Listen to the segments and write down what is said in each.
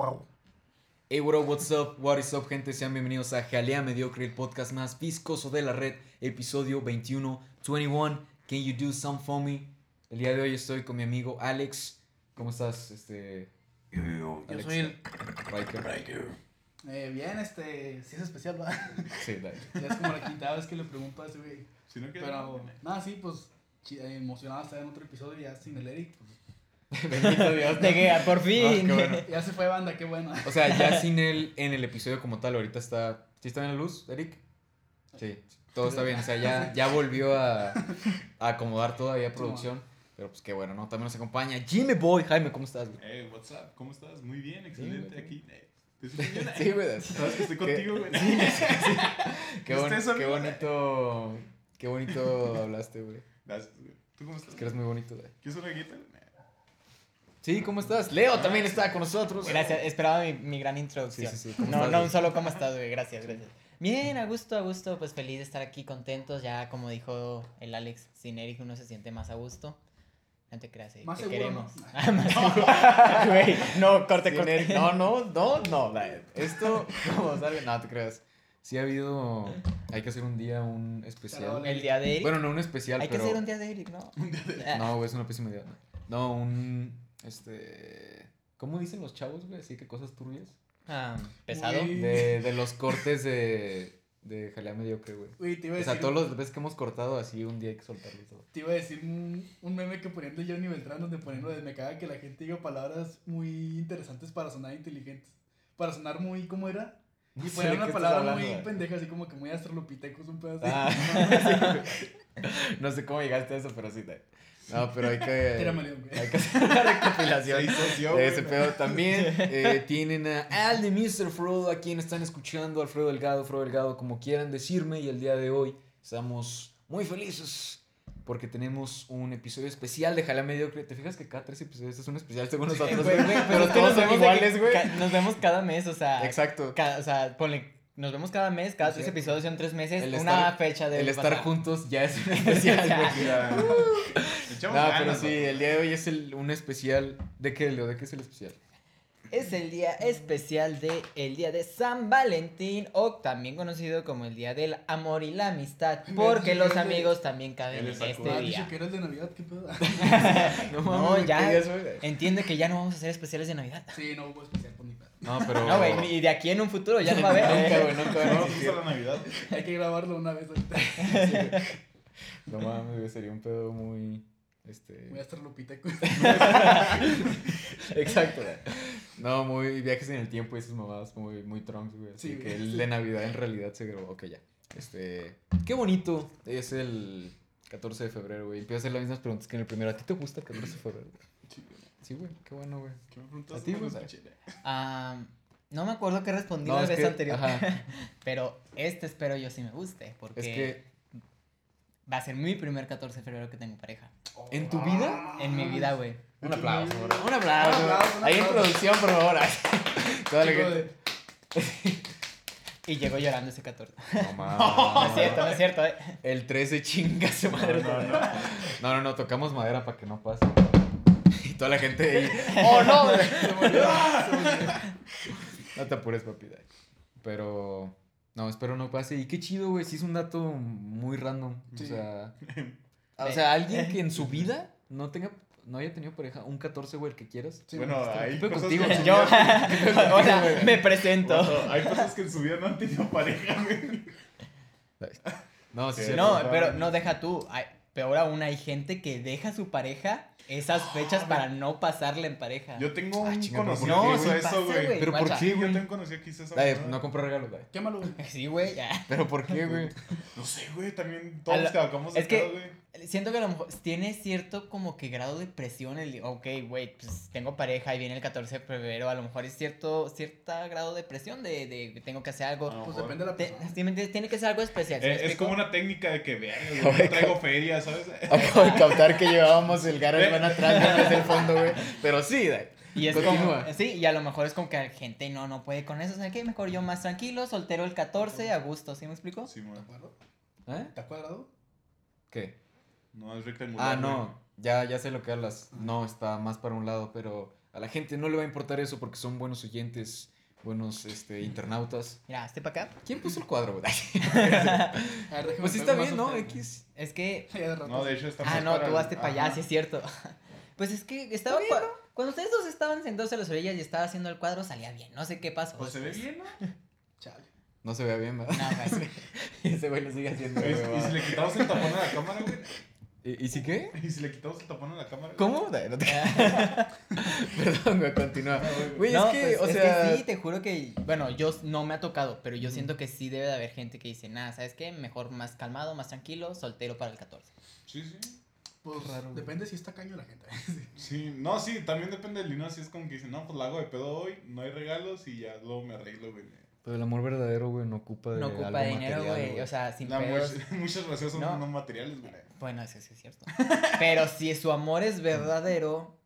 wow. Hey, up, what's up, what is up, gente? Sean bienvenidos a Jalea Mediocre, el podcast más viscoso de la red, episodio 21, 21. Can you do some for me? El día de hoy estoy con mi amigo Alex. ¿Cómo estás, este? Yo, yo, yo Alex? soy el Riker? Riker. Eh, bien, este, sí es especial, va. Sí, dale. Ya es como la quinta vez que le pregunto a ese güey. Si no Pero, nada, sí, pues, emocionado estar en otro episodio ya sin el Eric. Pues, Bendito Dios. De que por Ah, fin. qué bueno. ya se fue banda, qué bueno. O sea, ya sin él en el episodio como tal, ahorita está. ¿Sí está bien la luz, Eric? Sí, todo está bien. O sea, ya, ya volvió a, a acomodar todavía producción. Pero pues qué bueno, ¿no? También nos acompaña Jimmy Boy. Jaime, ¿cómo estás, güey? Hey, what's up? ¿Cómo estás? Muy bien, excelente güey. aquí. Eh, ¿Te? Sí, güey. Sabes que estoy ¿Qué? contigo, güey. Qué, bon- qué bonito. Qué bonito hablaste, güey. Gracias, güey. ¿Tú cómo estás? Es que eres muy bonito, güey. ¿Quieres una guita? Sí, ¿cómo estás? Leo también está con nosotros. Gracias, esperaba mi, mi gran introducción. Sí, sí, sí, ¿cómo No, estás, no un solo cómo estás, güey. Gracias, gracias. Bien, a gusto, a gusto. Pues feliz de estar aquí, contentos. Ya, como dijo el Alex, sin Eric uno se siente más a gusto. No te creas, Eric, Más te seguro, queremos. ¿no? Ah, más seguro. Güey, no, corte, corte. Neri, No, no, no, no. Esto, ¿cómo sale? No, te creas. Sí ha habido. Hay que hacer un día un especial. El día de Eric. Bueno, no un especial, Hay que hacer un día de Eric, ¿no? No, güey, es una pésima idea. No, un. Este. ¿Cómo dicen los chavos, güey? Así que cosas turbias. ah, pesado. De, de los cortes de. De jalea mediocre, güey. Güey, te iba a O sea, decir, todos los veces que hemos cortado así, un día hay que soltarlo y todo. te iba a decir un, un meme que ponían de Johnny Beltrán donde ponían lo de me caga que la gente diga palabras muy interesantes para sonar inteligentes. Para sonar muy, ¿cómo era? No Y sé ponían una palabra muy pendeja, así como que muy astrolopitecos, un pedazo Ah, así. no sé cómo llegaste a eso, pero sí. te- No, pero hay que. Hay que hacer una recopilación. De ese pedo también. eh, tienen a Al de Mr. Frodo, a quien están escuchando, Alfredo Delgado, Frodo Delgado, como quieran decirme. Y el día de hoy estamos muy felices porque tenemos un episodio especial de Jala Mediocre. ¿Te fijas que cada tres episodios es un especial según nosotros? güey, güey, pero todos nos de iguales, güey. Nos vemos cada mes, o sea. Exacto. Cada, o sea, ponle, nos vemos cada mes, cada Es tres episodios son tres meses, El una estar- fecha de El estar pasar. juntos ya es un especial, echamos No, ganas, pero sí, ¿no? el día de hoy es el, un especial. ¿De qué, Leo? ¿De qué es el especial? Es el día especial de el día de San Valentín, o también conocido como el día del amor y la amistad, porque los de- amigos también caben en es este día. que era el de Navidad, ¿qué pedo? No, ya. Entiende que ya no vamos a hacer especiales de Navidad. Sí, no hubo especial por mi pedo. No, pero. No, güey, y de aquí en un futuro ya no va a haber. Nunca, eh. güey, nunca No, justo la Navidad. Hay que grabarlo una vez ahorita. No mames, güey, sería un pedo muy. Este. Voy a estar lupiteco. Exacto. güey. No, muy viajes en el tiempo y esas mamadas muy, muy trunks, güey. Así Sí, que el sí. de Navidad en realidad se grabó. Ok, ya. Este. Qué bonito. Es el 14 de febrero, güey. Empiezo a hacer las mismas preguntas que en el primero. ¿A ti te gusta el 14 de febrero? Sí, güey. Sí, güey. Qué bueno, güey. ¿Qué me preguntaste? ¿A ti, No güey? Ah, no me acuerdo qué respondí No, la vez que- anterior. ajá. Pero este espero yo sí me guste, porque Es que. va a ser mi primer 14 de febrero que tengo pareja. ¿En tu vida? En mi vida, güey. Un aplauso, bro. Un Un aplauso. aplauso, un Ahí en aplauso. producción, por favor. Toda la gente. Y llegó llorando ese 14. No, No es cierto, no es cierto, eh. El 13 chinga su madre. No, no, no. No, no, no, tocamos madera para que no pase. Toda la gente ahí. ¡Oh, no! Se se. No te apures, papi. Pero. No, espero no pase. Y qué chido, güey. Sí es un dato muy random. O sea. O sea, alguien que en su vida no tenga. No haya tenido pareja. Un 14, güey, el que quieras. Sí, Bueno, me- hay ¿Qué pedo cosas contigo? que Yo, hola, me presento. Bueno, hay cosas que en su vida no han tenido pareja, güey. No, sí, Sí. No, pero no. no deja tú. Hay- peor aún hay gente que deja a su pareja esas fechas para no pasarla en pareja. Yo tengo Ah, un conocido no, que hizo eso, güey. güey. Pero ¿por qué, Yo güey? tengo un conocido que hizo mamada. no compro regalos, dale. Quémalo, güey. Sí, güey, ya. Pero ¿por qué, güey? No sé, güey, también todos lo- los que acabamos de es que- güey. Siento que a lo mejor tiene cierto como que grado de presión el, ok, güey, pues tengo pareja y viene el 14 de febrero, a lo mejor es cierto, cierta grado de presión de, de que tengo que hacer algo. Lo Pues mejor. depende de la persona. ¿sí me tiene que ser algo especial. ¿sí me Eh, es como una técnica de que, vean, no traigo feria, ¿sabes? Acabo de captar que llevábamos el Garage atrás güey, desde el fondo, güey. Pero sí, dale. Y es Continúa. como, sí, y a lo mejor es como que la gente no, no puede con eso, ¿sabes qué? Mejor yo más tranquilo, soltero el 14, a gusto, ¿sí me explico? Sí, ¿De man. acuerdo? ¿Eh? ¿Está cuadrado? ¿Qué? No, es Ah, rectangular. no. Ya, ya sé lo que hablas. No, está más para un lado, pero A la gente no le va a importar eso porque son buenos oyentes, buenos este, internautas. Mira, este para acá. ¿Quién puso el cuadro, güey? A ver, déjame Pues sí está bien, ¿no? usted. X. Es que. No, de hecho está Ah, no, para tú el- vas para allá, ajá. sí es cierto. Pues es que estaba. cua- Cuando ustedes dos estaban sentados a las orillas y estaba haciendo el cuadro, salía bien. No sé qué pasó. Pues se ve bien, ¿no? Chale. No se vea bien, ¿verdad? No, güey. Ese güey lo sigue haciendo. ¿Y, güey, y si le quitamos el tapón a la cámara, güey? ¿Y, y si qué? ¿Y si le quitamos el tapón a la cámara? ¿Cómo? No te- Perdón, güey, continúa. Güey, no, es que, pues, o es sea. que sí, te juro que, bueno, yo no me ha tocado, pero yo siento que sí debe de haber gente que dice, nada, ¿sabes qué? Mejor más calmado, más tranquilo, soltero para el 14. Sí, sí. Pues Raro, depende si está caño la gente. Sí, no, sí, también depende del dinero. Si es como que dicen, no, pues la hago de pedo hoy, no hay regalos y ya luego me arreglo, güey. Pero el amor verdadero, güey, no ocupa de No ocupa algo dinero, material, güey, o sea, sin La, pedos. much- muchas relaciones son No. no, materiales, güey. Bueno, eso sí es cierto. Pero si su amor es verdadero,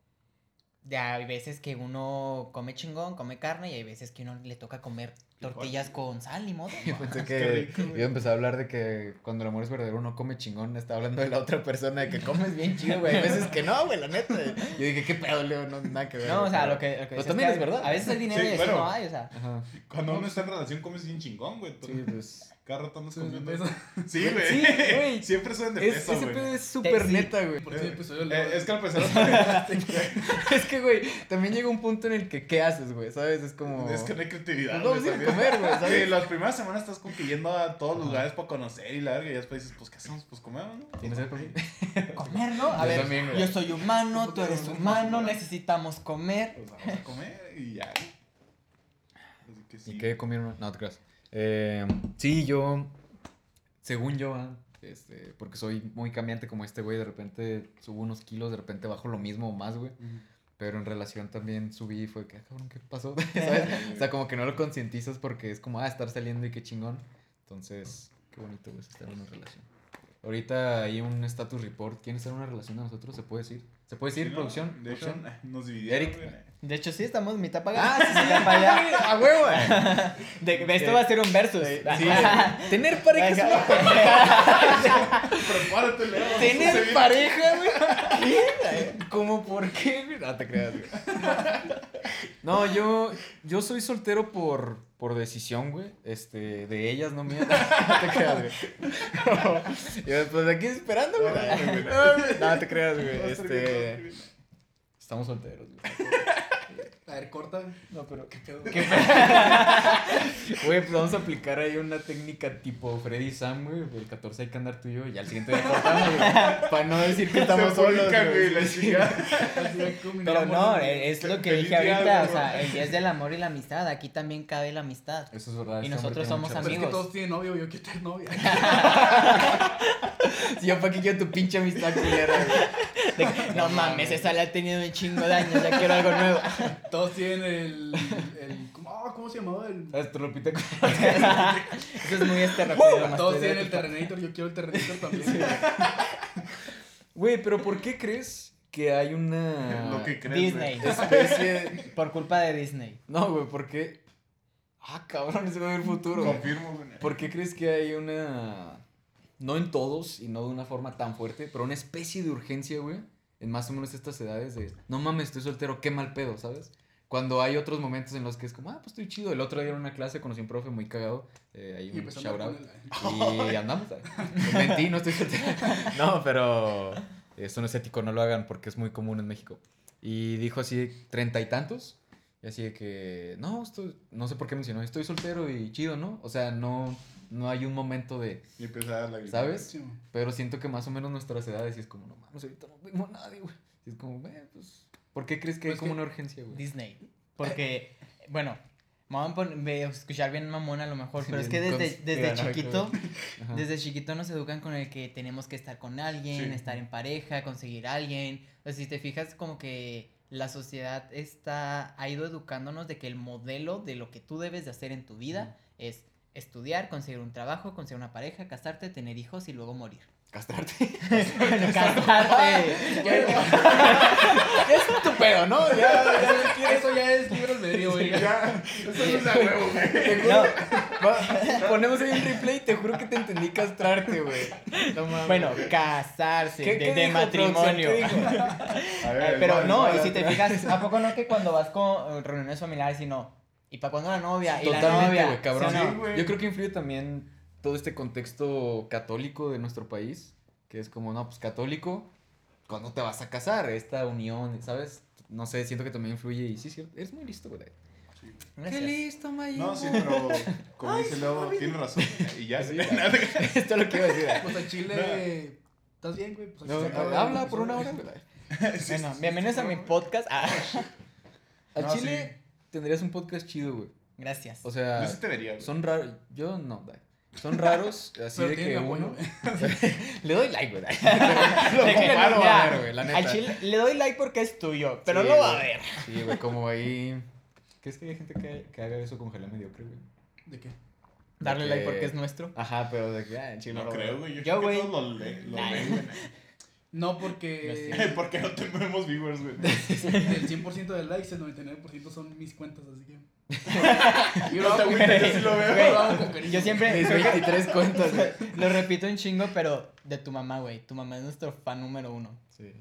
ya hay veces que uno come chingón, come carne, y hay veces que uno le toca comer tortillas con sal, ni modo. Yo pensé Qué que güey. iba a empezar a hablar de que cuando el amor es verdadero uno come chingón, está hablando de la otra persona, de que comes bien chido, güey. Hay veces que no, güey, la neta. Yo dije, ¿qué pedo, Leo? No, nada que ver. No, o sea, lo que, lo que Pero dices también que es verdad. A veces el dinero Sí, y bueno. no hay, o sea. Ajá. Cuando uno está en relación, comes bien chingón, güey. Sí, pues. Cada rato andas Sí, comiendo. eso. Sí, güey. Sí, güey. Siempre suben de Es, peso, ese güey. pedo es súper Sí. neta, güey. Ese Eh, es que al empezar Es que, güey, también llega un punto en el que, ¿qué haces, güey? ¿Sabes? Es como. Es que no hay creatividad. Pues güey, Sí, las primeras semanas estás como que yendo a todos los lugares para conocer y la verga, y después dices, pues, ¿qué hacemos? Pues comemos, ¿no? ¿Tienes algo así? Comer, ¿no? A Yo ver, también, yo soy humano, tú eres humano, necesitamos comer. Pues vamos a comer y ya. Así que sí. ¿Y qué comieron? No, te creas. Eh, sí, yo. Según yo, ah, este, porque soy muy cambiante como este güey, de repente subo unos kilos, de repente bajo lo mismo o más, güey. Pero en relación también subí y fue que, ah, cabrón, ¿qué pasó? ¿Sabes? O sea, como que no lo concientizas porque es como, ah, estar saliendo y qué chingón. Entonces, qué bonito, güey, estar en una relación. Ahorita hay un status report. ¿Quién está en una relación de nosotros? ¿Se puede decir? ¿Se puede decir, Sí, ¿no? producción? De hecho, ¿Producción? nos dividieron. Eric. De hecho, sí, estamos mitad pagados. Ah, sí, sí, mitad para allá. ¡A huevo! De, de esto va a ser un versus. Sí, tener pareja es una Prepárate, Leo. Tener pareja, güey. ¿Qué? ¿Cómo por qué? No te creas, güey. No, yo, yo soy soltero por, por decisión, güey. Este, de ellas, no mía. No te creas, güey. Yo, pues aquí esperando, güey. No te creas, güey. Este, estamos solteros, güey. A ver, corta. No, pero ¿Qué pedo? ¿Qué Güey, pues vamos a aplicar ahí una técnica tipo Freddy Sam, güey. El 14 hay que andar tú y yo y al siguiente día cortamos, güey. Para no decir que estamos Se solos, Pero no, es lo que dije ahorita, o sea, el día es del amor y la amistad, aquí también cabe la amistad. Eso es verdad. Y nosotros somos mucha Pero es que amigos. todos tienen novio, yo quiero tener novia. Sí, yo para qué quiero tu pinche amistad culera, güey. No mames, esa la ha tenido un chingo de años, ya quiero algo nuevo. Todos tienen el. el ¿cómo, ah, ¿Cómo se llamaba? El, ¿Sabes? Te lo repite con- Eso es muy este rápido. más todos tienen el que- Terrenator, yo quiero el Terrenator también. Güey, pero ¿por qué crees que hay una Lo que crees. Disney. especie... Por culpa de Disney. No, güey, ¿por qué? Ah, cabrón, ese va a ver el futuro. Confirmo, güey. ¿Por qué crees que hay una... No en todos y no de una forma tan fuerte, pero una especie de urgencia, güey, en más o menos estas edades de, no mames, estoy soltero, qué mal pedo, ¿sabes? Cuando hay otros momentos en los que es como, ah, pues estoy chido. El otro día en una clase conocí a un profe muy cagado, eh, ahí Y un shout out. Y andamos. ahí. Mentí, no estoy soltero. No, pero esto no es ético, no lo hagan porque es muy común en México. Y dijo así, treinta y tantos. Y así de que, no, estoy, no sé por qué mencionó, estoy soltero y chido, ¿no? O sea, no, no hay un momento de, Y empezaba a dar la. ¿sabes? Pero siento que más o menos nuestras edades, y es como, no mames, ahorita no vemos a nadie, güey. Y es como, "Ve, pues, ¿por qué crees que hay Pues como que- una urgencia, güey? Disney. Porque, bueno, me van a escuchar bien mamón a lo mejor, pero es que desde, desde chiquito, desde chiquito nos educan con el que tenemos que estar con alguien, Sí. estar en pareja, conseguir a alguien. O sea, si te fijas, como que la sociedad está, ha ido educándonos de que el modelo de lo que tú debes de hacer en tu vida es estudiar, conseguir un trabajo, conseguir una pareja, casarte, tener hijos y luego morir. Castrarte. Bueno, casarte. es tu pedo, ¿no? Ya, ya, ya, Eso ya es libre albedrío, güey. Ya, eso no es a huevo, güey. Te juro- No, Va, ponemos ahí un replay y te juro que te entendí castrarte, güey. No mames. bueno, casarse, ¿Qué- de, qué de dijo, matrimonio. producción? ¿Qué dijo? A Eh, ver, pero vale, no, y si te fijas, ¿a poco no que cuando vas con eh, reuniones familiares y no? ¿Y para cuándo la novia? ¿Y la Totalmente, novia? güey, cabrón. ¿Sí no? Sí. Yo creo que influye también todo este contexto católico de nuestro país, que es como, no, pues católico, ¿cuándo te vas a casar? Esta unión, ¿sabes? No sé, siento que también influye y sí, sí, eres muy listo, güey. Gracias. listo, Mayo. No, sí, pero como dice Leo, tiene razón. Y ya, Sí. nada. Esto es lo que iba a decir. Pues al chile. ¿Estás bien, güey? Pues No, acaba habla por una hora. Bueno, bienvenidos a mi podcast. Ah, Al No, Chile tendrías un podcast chido, güey. gracias. O sea, Yo sí te vería, güey. son raros. Yo no, güey. Son raros, así Pero de que uno. Le doy like, güey. De que, comparo, mira, a ver, güey, la neta. Al chile le doy like porque es tuyo, pero Sí, no va a ver. Sí, güey, como ahí. ¿Crees que hay gente que, que haga eso con Jalea Mediocre, güey? ¿De qué? Darle De like que- porque es nuestro. Ajá, pero de que, ah, en chile No lo creo, güey. Yo, Yo, creo que güey. todos lo leen, lo Nah. leen, güey. No, porque ¿Por qué no tenemos viewers, güey? del 100% de likes, el 99% son mis cuentas, así que. Yo No te agüites, yo sí lo veo. Yo lo hago con cariño. Yo siempre Mis 23 cuentas, güey. lo repito un chingo, pero de tu mamá, güey. Tu mamá es nuestro fan número uno. Sí.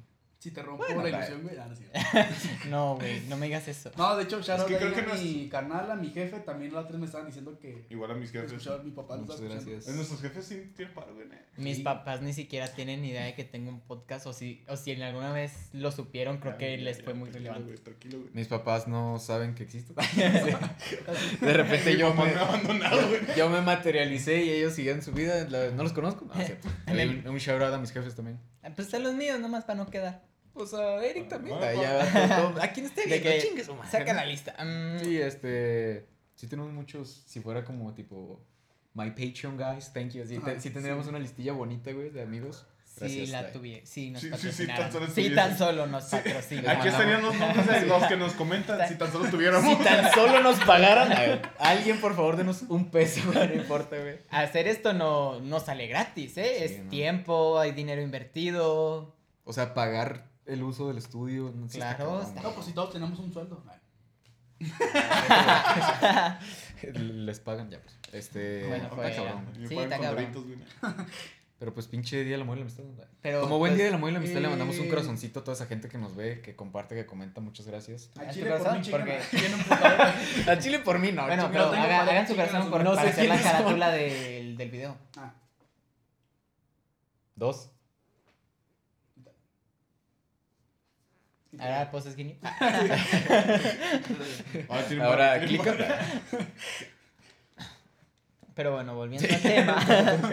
Si te rompo Bueno, la ilusión, güey. Ah, no. No, güey, no me digas eso. No, de hecho, out que creo que a es- mi carnal, a mi jefe, también la otra vez me estaban diciendo que Igual a mis jefes. escuchaba mi papá. Muchas gracias. En nuestros jefes sí tienen paro, güey. ¿eh? Mis Sí. papás ni siquiera tienen idea de que tengo un podcast o si, o si en alguna vez lo supieron, creo que Ya, les ya, fue muy tranquilo, relevante. güey, Tranquilo, güey. Mis papás no saben que existo. De repente yo me, me ha abandonado, güey. yo me materialicé y ellos siguen su vida. No los conozco. No, es cierto. Un, un shout out a mis jefes también. Ah, Pues a los míos nomás para no quedar. Pues a Eric también. Ah, ya, todo- todo- a quien esté viendo, que chingue su madre. saca la lista. Mm, Sí, este. Sí, tenemos muchos. Si fuera como tipo. My Patreon, guys. Thank you. Sí, te- sí tendríamos sí. una listilla bonita, güey, de amigos. Sí, Gracias, la tuviera. Sí, nos Sí, sí, sí, patrocinaron. tan solo Sí, tan solo nos patrocinan. Aquí estarían los nombres de los que nos comentan si tan solo tuviéramos. Si tan solo nos pagaran. a ver, alguien, por favor, denos un peso, güey. No importa, güey. Hacer esto no, no sale gratis, ¿eh? Sí, es no. tiempo, hay dinero invertido. O sea, pagar el uso del estudio. No, está Claro, está- No, pues si todos tenemos un sueldo. Les pagan ya, pues. Este. Bueno, está pues, cabrón. Sí, está cabrón. Pero pues pinche Día del Amor y la Amistad. ¿no? Pero, Como buen pues, Día del Amor y la Amistad le mandamos un eh, corazoncito a toda esa gente que nos ve, que comparte, que comenta. Muchas gracias. ¿A chile por mí, Porque-. A Chile por mí, no. Bueno, pero no haga- hagan su corazón no por, sé para hacer la carátula del, del video. Ah, Dos. Ahora poses Guinea. Ahora tiene Ahora, tiene clica. Pero bueno, volviendo al tema.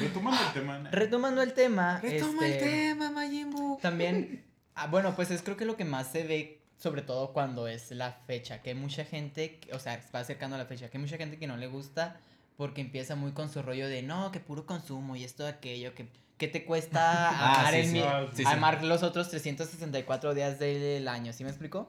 Retomando el tema, ¿no? Retomando el tema. Retoma el este, tema, Majimbu. También, ah, bueno, pues es creo que lo que más se ve, sobre todo cuando es la fecha, que hay mucha gente, que- o sea, va acercando a la fecha, que hay mucha gente que no le gusta porque empieza muy con su rollo de, no, que puro consumo y esto, aquello, que, que te cuesta Ah, amar, sí, el sí. Ah, sí, sí. amar los otros 364 días del año, ¿sí me explico?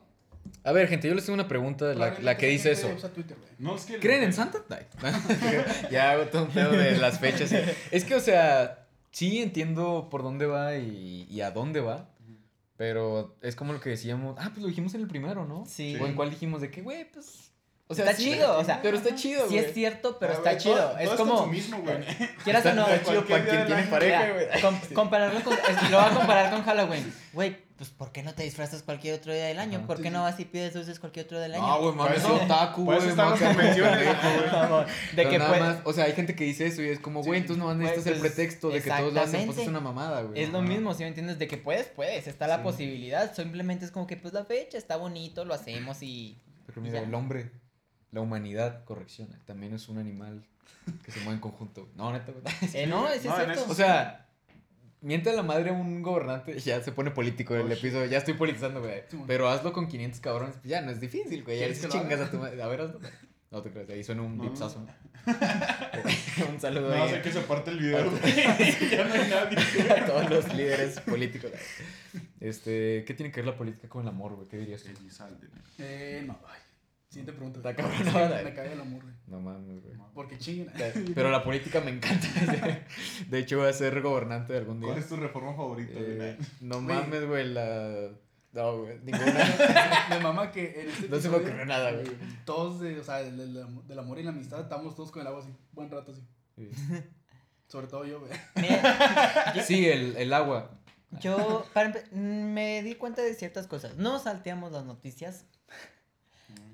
A ver, gente, yo les tengo una pregunta, la, la que dice eso. usa Twitter, güey. No, es que. ¿Creen en Santa? Ya hago todo un pedo de las fechas. Es que, o sea, sí entiendo por dónde va y, y a dónde va. Pero es como lo que decíamos. Ah, pues lo dijimos en el primero, ¿no? Sí. O en cuál dijimos de que, güey, pues. O Está chido, o sea, Pero está chido, Sí güey. es cierto, pero Ah, está chido. todo- es todo como, güey. quieras o no, Está chido para quien tiene pareja, güey. com- compararlo con, es- lo voy a comparar con Halloween. Güey, pues ¿por qué no te disfrazas cualquier otro día del año? Ajá. ¿Por Sí, qué sí. no vas y pides dulces cualquier otro día del año? No, güey, mames, es otaku, güey. güey. Vamos, de que nada más, o sea, hay gente que dice eso y es como, güey, Sí, entonces no necesitas el pues, pretexto de que todos lo hacen, pues es una mamada, güey. es lo mismo, si me entiendes? De que puedes, puedes, está la Sí. posibilidad. Simplemente es como que pues la fecha está bonito, lo hacemos y... Pero mira, el hombre, la humanidad, corrección, también es un animal que se mueve en conjunto. No, neta. Eh, no, es No, cierto. O sea, miente a la madre un gobernante, ya se pone político el episodio, ya estoy politizando, güey. Pero hazlo con 500 cabrones, pues ya no es difícil, güey. Ya ¿Quieres les que chingas a tu madre. A ver, hazlo. No te creas, ahí suena un No. vipsazo. un saludo No, sé que se parte el video, güey. Ya no hay nadie. a todos los líderes políticos. Este, ¿qué tiene que ver la política con el amor, güey? ¿Qué dirías tú? Eh, no, ay. Siguiente pregunta. Está cabrón, no, Me caga el amor, güey. No mames, güey. Porque chinguen. Pero la política me encanta. De hecho, voy a ser gobernante algún día. ¿Cuál es tu reforma favorita? Eh, güey? no mames, güey, la... No, güey, ninguna. Me mama que en este No se me ocurrió nada, güey. Todos, de, o sea, del, del- del amor y la amistad, estamos todos con el agua así, buen rato así. Sobre todo yo, güey. Sí, el, el agua. yo para me di cuenta de ciertas cosas. No salteamos las noticias.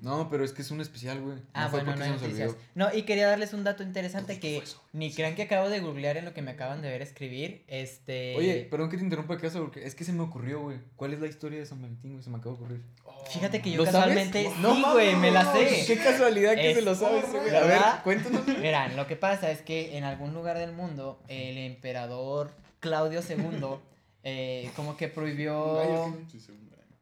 No, pero es que es un especial, güey. No Ah, fue bueno, no porque hay se nos noticias. olvidó. No, y quería darles un dato interesante ¿Cómo que fue ni crean que acabo de googlear en lo que me acaban de ver escribir. Este. Oye, perdón que te interrumpa caso porque es que se me ocurrió, güey. ¿Cuál es la historia de San Valentín, güey? Se me acaba de ocurrir. Fíjate que yo ¿Lo sabes? casualmente. No sí, güey, me la sé. Qué casualidad que Es- se lo sabes, güey. A ver, cuéntanos. Verán, lo que pasa es que en algún lugar del mundo el emperador Claudio II eh, como que prohibió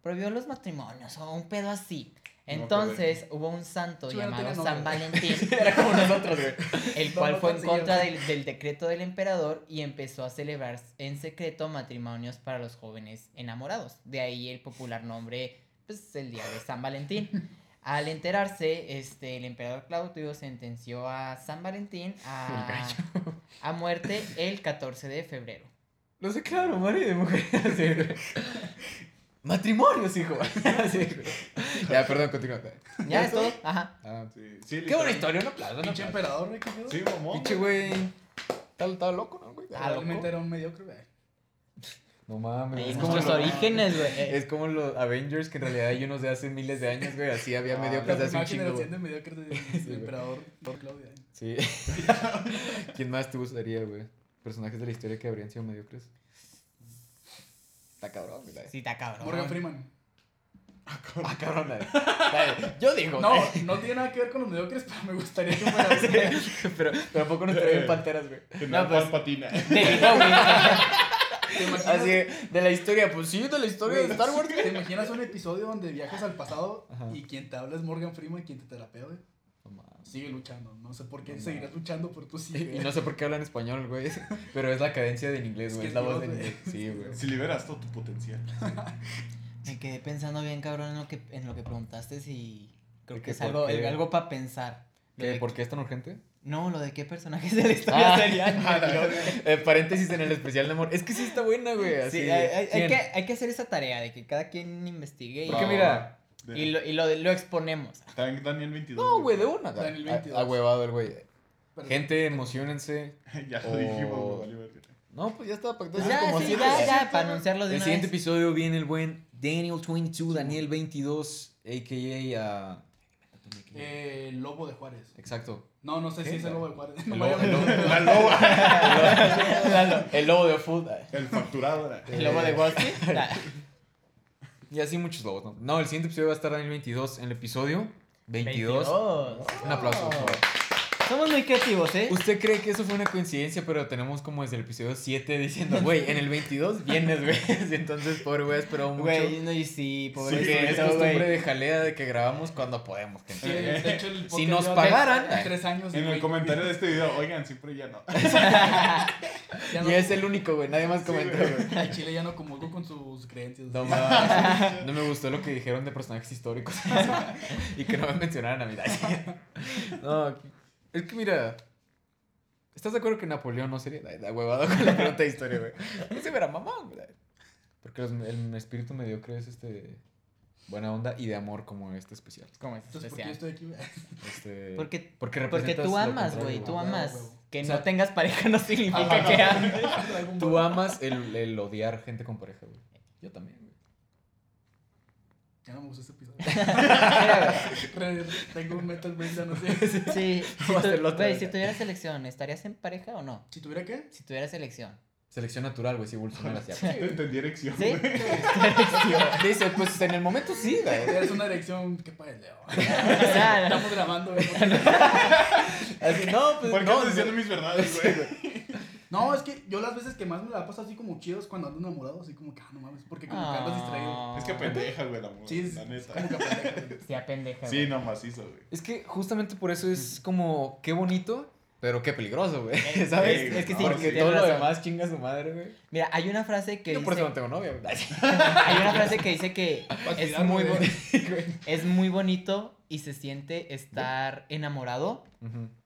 prohibió los matrimonios o un pedo así. No Entonces hubo un santo llamado San. Valentín, Era como nosotros, güey. el cual no fue en contra del, del decreto del emperador y empezó a celebrar en secreto matrimonios para los jóvenes enamorados. De ahí el popular nombre, pues el día de San Valentín. Al enterarse, este, el emperador Claudio sentenció a San Valentín a, a muerte el 14 de febrero. Lo sé claro, marido de mujer. Matrimonios, hijo. Ya, perdón, continúa. ¿Ya es todo? Ajá. Ah, Sí, sí, Qué buena historia, un aplauso, Pinche emperador, güey, qué pedo. Sí, mamón. Pinche güey. Está loco, ¿no, güey? Ah. Realmente era un mediocre, güey. No mames. Es como, nuestros lo- orígenes, güey. es como los Avengers, que en realidad hay unos de hace miles de años, güey. Así había Ah, mediocres de hace un chingo, de mediocres del Sí, emperador Don Claudio. eh. Sí. ¿Quién más te gustaría, güey? Personajes de la historia que habrían sido mediocres. Está cabrón, güey. Sí, está cabrón. Morgan Freeman. Ah, cabrón. dale. Dale, Yo digo. No, no tiene nada que ver con los mediocres, pero me gustaría que fuera así. pero, pero ¿a poco no estaría en panteras, güey? Que No, no, pues- patina. Bowie. ¿Te imaginas, Así, de la historia, pues sí, de la historia de güey, Star Wars, ¿Te imaginas un episodio donde viajas al pasado Ajá. y quien te habla es Morgan Freeman y quien te terapea, güey? Sigue luchando. No sé por qué No seguirás luchando, pero tú sigue. Y no sé por qué hablan español, güey. Pero es la cadencia del inglés, Es güey. que Es la voz del inglés. Sí, güey. Si liberas todo tu potencial. Me quedé pensando bien, cabrón, en lo que, en lo que preguntaste y creo ¿De que es algo, algo para pensar. ¿Qué, de- ¿Por qué es tan urgente? No, lo de qué personajes de la historia Ah. serían. Eh, paréntesis en el especial de amor. Es que sí está buena, güey. Así, Sí, hay, hay- hay ¿quién? que, hay que hacer esa tarea de que cada quien investigue y, Porque mira, De- y, lo, y lo, lo exponemos. También Daniel 22. No, güey, de una. El A- 22. a- Ahuevado el güey. Gente, emocionense. ya lo O- dijimos, güey. No, pues ya. Pues Entonces, ya, como sí, ya, ya, para anunciarlo de El una siguiente vez. episodio viene el buen Daniel22, Daniel22, a.k.a. a... Eh, el lobo de Juárez. Exacto. No, no sé ¿Qué? si es el lobo de Juárez. No El me lobo, vaya el a lobo-. La loba. el lobo de fútbol. El facturador. El lobo de Street. Ah, Y así muchos lobos, ¿no? No, el siguiente episodio va a estar Daniel22 en el episodio 22. 22. Un aplauso, por favor. Somos muy creativos, ¿eh? Usted cree que eso fue una coincidencia, pero tenemos como desde el episodio 7 diciendo, güey, en el 22 vienes, güey. Entonces, pobre güey, esperó mucho. Güey, no, y sí, Porque pobrecito, es costumbre de jalea de que grabamos cuando podemos. gente. Sí, de hecho, el Si nos pagaran- tres- Tres años. En el comentario de este video, oigan, siempre ya no. Ya Y no- es el único, güey. Nadie más Sí, comentó, güey. Chile ya no comulgo con sus creencias. No, mames. no me gustó lo que dijeron de personajes históricos. y que no me mencionaran a mí. No, es que mira. ¿Estás de acuerdo que Napoleón no sería da huevado con la pregunta de historia, güey? No se verá mamón, güey. Porque los- el espíritu mediocre es este. Buena onda y de amor como este especial. ¿Cómo es Entonces, ¿por qué yo especial? estoy aquí? güey? Este, Porque, porque, porque tú amas, güey, tú güey. amas. Que O sea- no tengas pareja no significa Ajá. que ames. Tú amas el, el odiar gente con pareja, güey. Yo también, güey. Ya no me gusta este episodio. Tengo un metal breakdown, no sé. Sí, si, Vamos a tu- güey, si tuvieras elección, ¿estarías en pareja o no? Si tuviera qué? Si tuvieras elección. Selección natural, güey, si Bolsonaro hacía. Te entendí erección, ¿Sí? güey. Dice, pues en el momento sí, güey. Tienes una erección, qué padre, Leo. Estamos grabando, güey. Así, no, pues ¿Por qué no. diciendo mis verdades, güey? No, es que yo las veces que más me la paso así como chido es cuando ando enamorado, así como que, ah, no mames, porque como que andas distraído. Es que pendeja, güey, la amor. Sí, es, la es neta. como que pendeja, güey. Sí, a pendeja. Sí, güey. no, macizo, güey. Es que justamente por eso es como, qué bonito, pero qué peligroso, güey. ¿Sabes? Sí, es que sí, Porque tienes todo lo demás chinga su madre, güey. Mira, hay una frase que Yo por eso no dice, tengo novia, güey. hay una frase que dice que es muy, bo- es muy bonito y se siente estar enamorado,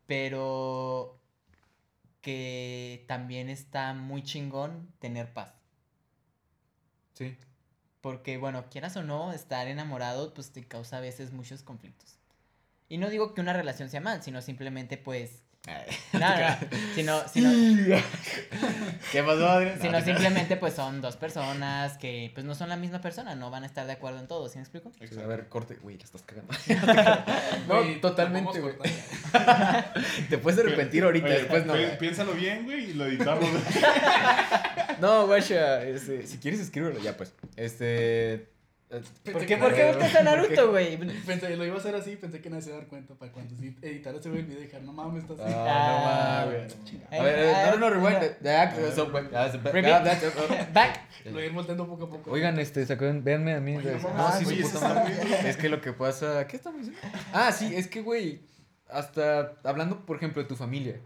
pero que también está muy chingón tener paz. Sí. Porque, bueno, quieras o no, estar enamorado, pues te causa a veces muchos conflictos. Y no digo que una relación sea mal, sino simplemente, pues. Nada, sino, sino, ¿Qué pasó, Adrián? sino simplemente, pues son dos personas que, pues no son la misma persona, no van a estar de acuerdo en todo, ¿sí me explico? Sí, A ver, corte. Güey, la estás cagando. No, totalmente, te güey. Te puedes arrepentir ahorita, Oye, después no. Piénsalo bien, güey, y lo editamos. No, guacha, este, si quieres escríbelo ya, pues. Este... ¿Por qué, ¿por qué a Naruto, güey? Pensé, lo iba a hacer así, pensé que nadie se iba a dar cuenta para cuando sí editara ese güey el video y dijera, no mames, está así. Ah, no Ah, mames. A ver, eh, no, no, no, rewind. no. Ya, Back. Lo voy a ir volteando poco a poco. Oigan, este, ¿se acuerdan? Véanme a mí. Oye, no sí. Es que lo que pasa. ¿Qué estamos diciendo? Ah, sí, es que, güey. Hasta hablando, por ejemplo, de tu familia.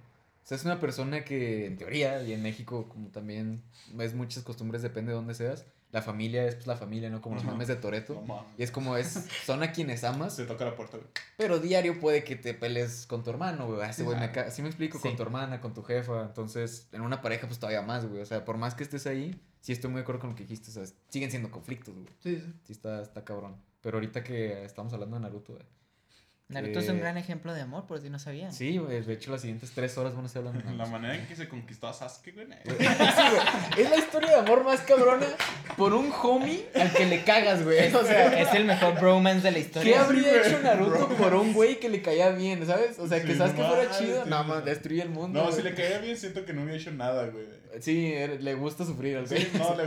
O sea, es una persona que, en teoría, y en México, como también es muchas costumbres, depende de dónde seas. La familia es pues la familia, ¿no? Como los mames de Toreto. Y es como es, son a quienes amas, Se toca la puerta, güey. pero diario puede que te peles con tu hermano, güey. Ah, ese güey me Así explico, con tu hermana, con tu jefa. Entonces, en una pareja, pues todavía más, güey. O sea, por más que estés ahí, sí estoy muy de acuerdo con lo que dijiste. O sea, siguen siendo conflictos, güey. Sí, sí. Sí, está, está cabrón. Pero ahorita que estamos hablando de Naruto, güey. Naruto es un Eh, gran ejemplo de amor, por si no sabían. Sí, güey. De hecho, las siguientes tres horas van a estar hablando de La manera en que se conquistó a Sasuke, güey. Sí, güey. Es la historia de amor más cabrona por un homie al que le cagas, güey. O sea, Es el mejor bromance de la ¿qué historia. habría güey. hecho Naruto Bro. por un güey que le caía bien, ¿sabes? O sea, que Sí, no fuera chido. sí, No, man, destruye el mundo. No, güey. si le caía bien, siento que no hubiera hecho nada, güey. Sí, er- le gusta sufrir al güey. Sí, no, le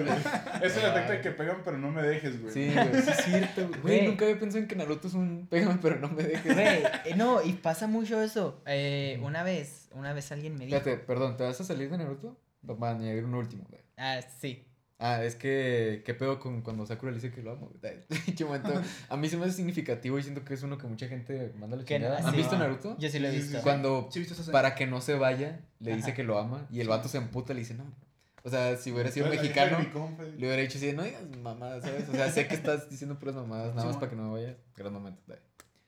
Es el efecto de que pegan, pero no me dejes, güey. Sí, güey, sí es cierto. güey. Nunca había pensado en que Naruto es un pégame, pero no me dejes. Güey, eh, no, y pasa mucho eso. Eh, una vez, una vez alguien me dijo. Fíjate, perdón, ¿te vas a salir de Naruto? Vamos a añadir un último, güey. Ah, sí. Ah, es que, ¿qué pedo con cuando Sakura le dice que lo amo? Qué momento. A mí se me hace significativo y siento que es uno que mucha gente manda la chingada. ¿Han sí. visto Naruto? Yo sí lo he visto. Cuando, Sí, escena? para que no se vaya, le dice Ajá. que lo ama y el vato se emputa y le dice, no. O sea, si hubiera sido mexicano, le hubiera dicho así, no digas mamadas, ¿sabes? O sea, sé que estás diciendo puras mamadas, nada más para que no me vayas. Gran momento. dale.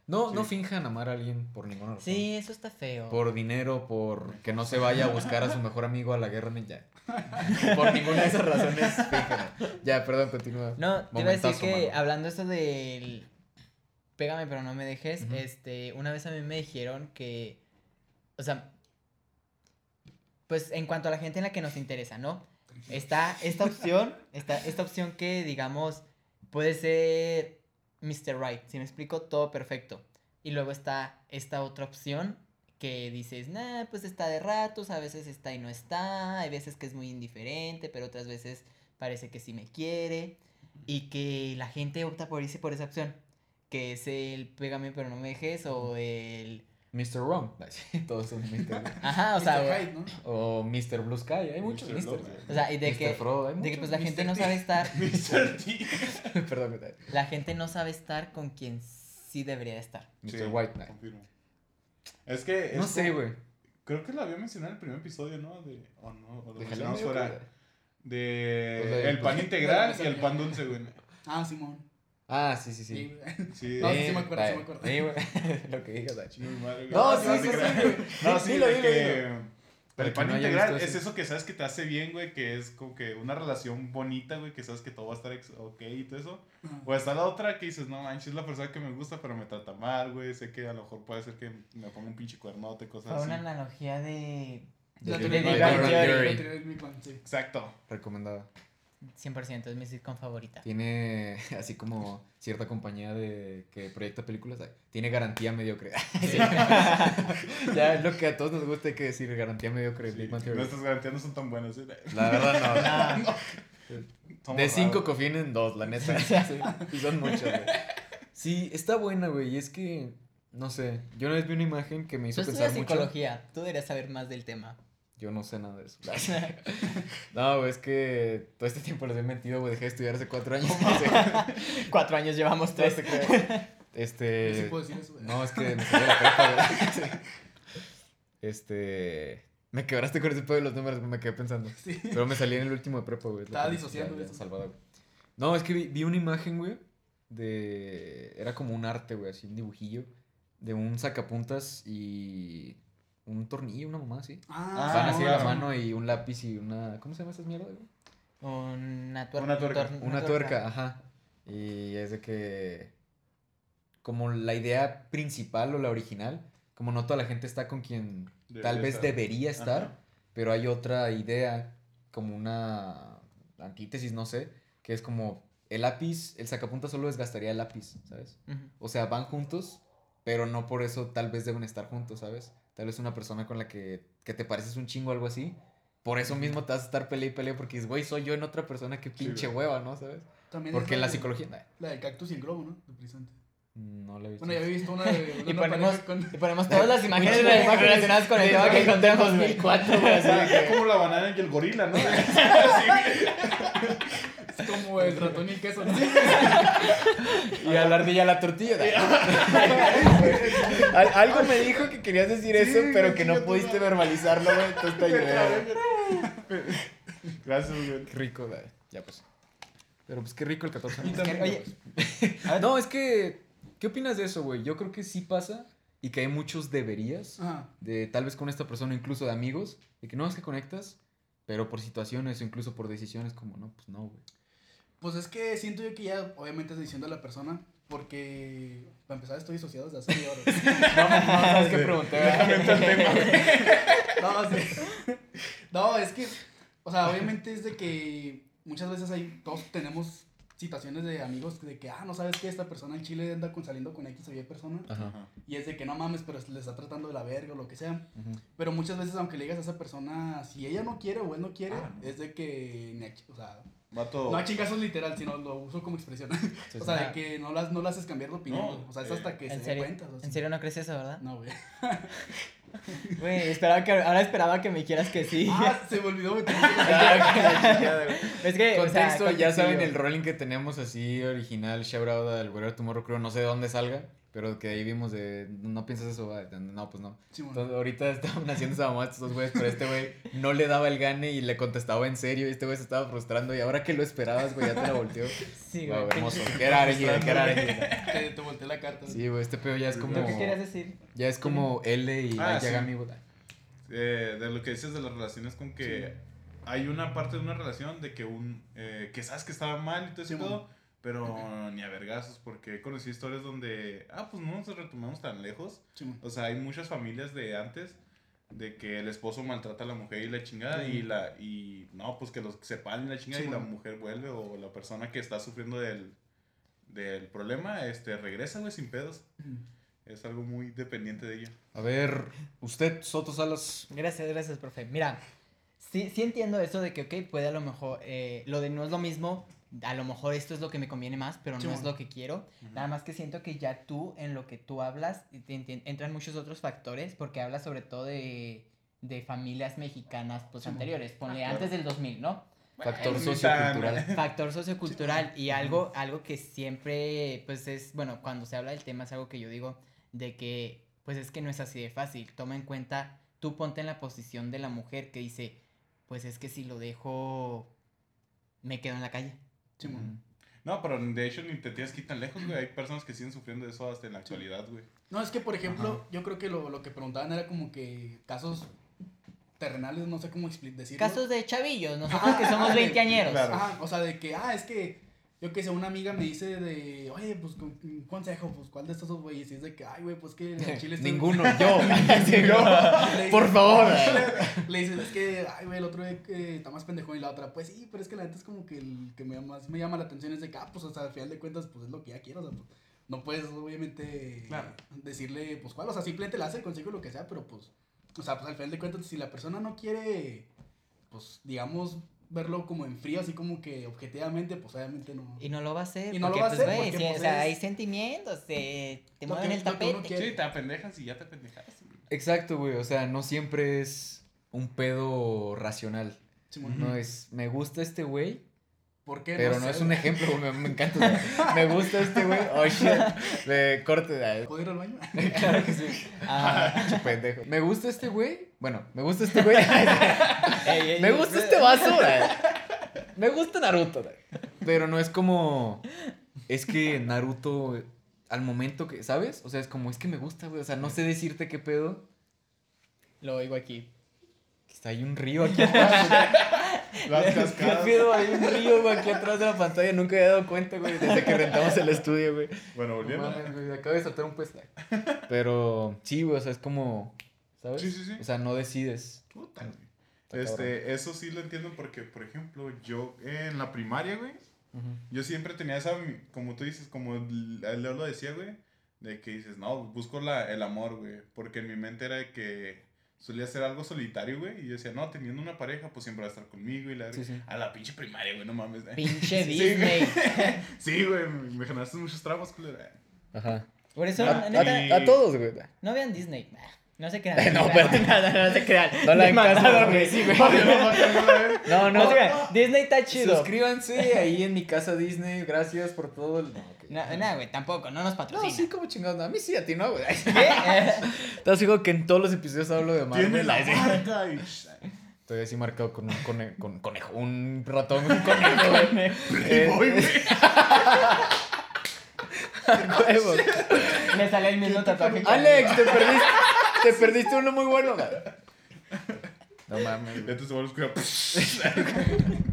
No, no finjan amar a alguien por ninguna razón. Sí, eso está feo. Por dinero, por que no se vaya a buscar a su mejor amigo a la guerra ninja. Por ninguna de esas razones, fíjense. Ya, perdón, continúa. No, te iba a decir que mano. hablando eso del pégame pero no me dejes, este, una vez a mí me dijeron que, o sea, pues en cuanto a la gente en la que nos interesa, ¿no? Está esta opción, está esta opción que digamos puede ser Mr. Right, si me explico, todo perfecto. Y luego está esta otra opción que dices, nah, pues está de ratos, a veces está y no está, hay veces que es muy indiferente, pero otras veces parece que sí me quiere. Y que la gente opta por irse por esa opción, que es el pégame pero no me dejes o el... Mr. Wrong. Todos son Mr. Ajá, o sea, Mr. o- Hyde, ¿no? O Mr. Blue Sky. Hay muchos Mr. O sea, y de Mr. que, Frodo, hay de que pues la gente no sabe estar, Mr. T. Perdón, ¿qué la gente no sabe estar con quien sí debería de estar. Mr. Sí, White Knight. confirmo. Es que. No sé, güey. Creo que lo había mencionado en el primer episodio, ¿no? De. O no, o lo Déjale mencionamos fuera. que- De. O sea, el pues, pan integral y el pan dulce, güey. Ah, Simón. Ah, sí, sí, sí. Sí. No, sí, sí me acuerdo, sí me acuerdo. Sí, güey. Lo que digas, Dachi. Muy. No, sí, no, sí, sí. No, sí, que. dilo. Para El pan no integral es eso. eso que sabes que te hace bien, güey, que es como que una relación bonita, güey, que sabes que todo va a estar ok y todo eso. O está la otra que dices, no manches, es la persona que me gusta, pero me trata mal, güey. Sé que a lo mejor puede ser que me ponga un pinche cuernote, cosas Fue una así. analogía de De. Exacto. Recomendada. 100%, es mi sitcom favorita. Tiene así como cierta compañía de que proyecta películas. Tiene garantía mediocre. ya es lo que a todos nos gusta hay que decir, garantía mediocre. Sí. Nuestras garantías no son tan buenas, ¿eh? La verdad no. De cinco confíen dos, la neta. Sí, y son muchos, güey. Sí, está buena, güey. Y es que, no sé, yo una vez vi una imagen que me hizo pensar mucho. psicología, tú deberías saber más del tema. Yo no sé nada de eso. no, güey, es que todo este tiempo les he mentido, güey. Dejé de estudiar hace cuatro años. Cuatro años llevamos tres. Este. Sí puedo decir eso, güey. No, es que me salió la prepa, güey. Este. Me quebraste con ese pedo de los números, me quedé pensando. Sí. Pero me salí en el último de prepa, güey. Estaba disociando, ya- ya eso. salvado, güey. No, es que vi, vi una imagen, güey, de... Era como un arte, güey, así un dibujillo. De un sacapuntas y un tornillo, una mamá así. Ah, Van Ah, así no, de la no. mano y un lápiz y una... ¿Cómo se llama esas mierdas, güey? Una tuerca. Una tuerca. Una tuerca, ajá. Y es de que. Como la idea principal o la original, como no toda la gente está con quien tal vez estar. debería estar, Ajá. pero hay otra idea, como una antítesis, no sé, que es como el lápiz, el sacapuntas solo desgastaría el lápiz, ¿sabes? O sea, van juntos, pero no por eso tal vez deben estar juntos, ¿sabes? Tal vez una persona con la que, que te pareces un chingo o algo así. Por eso mismo te vas a estar pelea y pelea porque dices, güey, soy yo en otra persona que pinche hueva, ¿no? ¿Sabes? También Porque la de- psicología... La del cactus y el globo, ¿no? De Prisante. No la he visto. Bueno, ya había visto una de. Y una ponemos, pareja con- y ponemos todas las imágenes relacionadas con el tema que de encontramos, güey. 2004, güey, así de Es como la banana y el gorila, ¿no? Es como el ratón y el queso, ¿no? Y a la ardilla la tortilla. Al- algo me dijo que querías decir eso, pero que no pudiste verbalizarlo, güey. Entonces te ayudé. Gracias, güey. Qué rico, güey. Ya pues. Pero pues qué rico el 14 Y años. también, oye, pues, No, es que. ¿Qué opinas de eso, güey? Yo creo que sí pasa y que hay muchos deberías. Ajá. De tal vez con esta persona, incluso de amigos. De que no es que conectas, pero por situaciones o incluso por decisiones, como no, pues no, güey. Pues es que siento yo que ya, obviamente, es decisión de la persona. Porque, para empezar, estoy disociado desde hace media hora. No, no sabes qué pregunté, No, sí. No, es que, o sea, obviamente es de que muchas veces hay, todos tenemos situaciones de amigos de que, ah, no sabes que esta persona en Chile anda con, saliendo con X o Y persona. Ajá. Y es de que no mames, pero le está tratando de la verga o lo que sea. Pero muchas veces, aunque le digas a esa persona, si ella no quiere o él no quiere, Ah, no. es de que, a o sea, Vato. no a chingazos literal, sino lo uso como expresión. Sí, o sea, Ah. de que no las, no las haces cambiar de opinión. No, o sea, es eh, hasta que se ¿En dé serio? cuenta. o sea, ¿En serio no crees eso, verdad? No, güey. Güey, esperaba que, ahora esperaba que me dijeras que sí. Ah, se me olvidó, güey. es que, o sea, Contexto, ya saben el rolling que tenemos así original, shout out al Tomorrow Crew, no sé de dónde salga, pero que ahí vimos de, no piensas eso, va, no, pues no. Sí, bueno. Entonces, ahorita estaban haciendo esa mamá estos dos güeyes, pero este güey no le daba el gane y le contestaba en serio y este güey se estaba frustrando y ahora que lo esperabas, güey, ya te la volteó. Sí, Wow, güey. hermoso. Qué era qué era. Te, te volteé la carta. Sí, güey, este pedo ya es como, ¿Lo que querías decir? ya es como L y Ah, sí. Eh, de lo que dices de las relaciones con que hay una parte de una relación de que un eh, que sabes que estaba mal y todo Sí, pedo, pero ni a vergazos porque he conocido historias donde ah pues no nos retomamos tan lejos. Sí, o sea hay muchas familias de antes de que el esposo maltrata a la mujer y la chingada y la y no pues que los separan y la chingada Sí, y la mujer vuelve o la persona que está sufriendo del del problema este regresa güey sin pedos. Es algo muy dependiente de ella. A ver, usted, Soto Salas. Gracias, gracias, profe. Mira, sí, sí entiendo eso de que, ok, puede a lo mejor, eh, lo de no es lo mismo, a lo mejor esto es lo que me conviene más, pero Sí, no es lo que quiero. Nada más que siento que ya tú, en lo que tú hablas, te entran muchos otros factores, porque hablas sobre todo de, de familias mexicanas pues Sí, anteriores, ponle Ah, antes del 2000, ¿no? Factor Bueno, sociocultural. Factor sociocultural y algo, algo que siempre, pues es, bueno, cuando se habla del tema es algo que yo digo de que, pues es que no es así de fácil. Toma en cuenta, tú ponte en la posición de la mujer que dice, pues es que si lo dejo, me quedo en la calle. Sí, bueno. No, pero de hecho ni te tienes que ir tan lejos, güey. Hay personas que siguen sufriendo de eso hasta en la actualidad, güey. No, es que, por ejemplo, yo creo que lo, lo que preguntaban era como que casos terrenales, no sé cómo decirlo. Casos de chavillos, nosotros que somos veinteañeros. claro. Ajá, o sea, de que, ah, es que, yo que sé, una amiga me dice de, oye, pues, con- un consejo, pues, ¿cuál de estos dos güeyes? Y es de que, ay, güey, pues, que en Chile estoy- Ninguno, yo. Sí, Yo. Por favor. Le dices, es que, ay, güey, el otro que está más pendejón y la otra, pues sí, pero es que la neta es como que el que me, más me llama la atención es de que, ah, pues, o sea, al final de cuentas, pues es lo que ya quiero, o sea, pues, no puedes, obviamente, Claro. decirle, pues, cuál, o sea, simplemente le hace el consejo lo que sea, pero pues, o sea, pues al final de cuentas, si la persona no quiere, pues, digamos, verlo como en frío, así como que objetivamente, pues obviamente no. Y no lo va a hacer. Y no lo va a pues, hacer güey, porque, sí, pues, o sea, es- hay sentimientos, te, mueven que- el tapete. Sí, te apendejas y ya te apendejas. Exacto, güey. O sea, no siempre es un pedo racional. No es, me gusta este güey, ¿Por qué? pero no, sé, es un ejemplo. Me, me encanta. me gusta este güey. Oh, shit. Me corte de ¿Puedo ir al baño? Claro que sí. Ah, Pinche pendejo. Me gusta este güey. Bueno, me gusta este güey. ey, ey, me gusta este vaso. güey. Me gusta Naruto. güey. Pero no es como. es que Naruto, al momento que, ¿sabes? O sea, es como, es que me gusta, güey. O sea, no sé decirte qué pedo. Lo oigo aquí. Está ahí un río aquí. Las ¿Qué cascadas. Hay un río, güey, aquí atrás de la pantalla. Nunca había dado cuenta, güey, desde que rentamos el estudio, güey. Bueno, No volviendo. mames, güey, acabo de saltar un pez. Pero sí, güey, o sea, es como, ¿sabes? Sí, sí, sí. O sea, no decides. Puta, güey. Este, eso sí lo entiendo porque, por ejemplo, yo en la primaria, güey, yo siempre tenía esa, como tú dices, como Leo lo decía, güey, de que dices, no, busco la, el amor, güey, porque en mi mente era de que solía ser algo solitario, güey, y yo decía, no, teniendo una pareja, pues siempre va a estar conmigo y la... Sí, sí. A la pinche primaria, güey, no mames. eh. Pinche Sí, Disney. Sí, güey, me generaste muchos traumas, culera. Ajá. Por eso, Ah, neta, y- A todos, güey. no vean Disney. Nah, No se crean. No, no, pero- no, no se crean. No la Demandado, güey. sí, güey. No, No se crean. Disney está chido. Suscríbanse ahí en mi casa Disney. Gracias por todo. el- No. No, no, güey, tampoco, no nos No, patrocina. sí, como chingados. no, A mí sí, a ti no, güey. ¿Qué? Te digo que en todos los episodios hablo de Marvel. Tiene la marca y... Estoy así marcado con un cone- con conejo, un ratón, un conejo, güey. Playboy, güey. Huevos. Me sale el mismo tatuaje. Alex, te perdiste, te perdiste uno muy bueno. No mames. Entonces se vuelve a.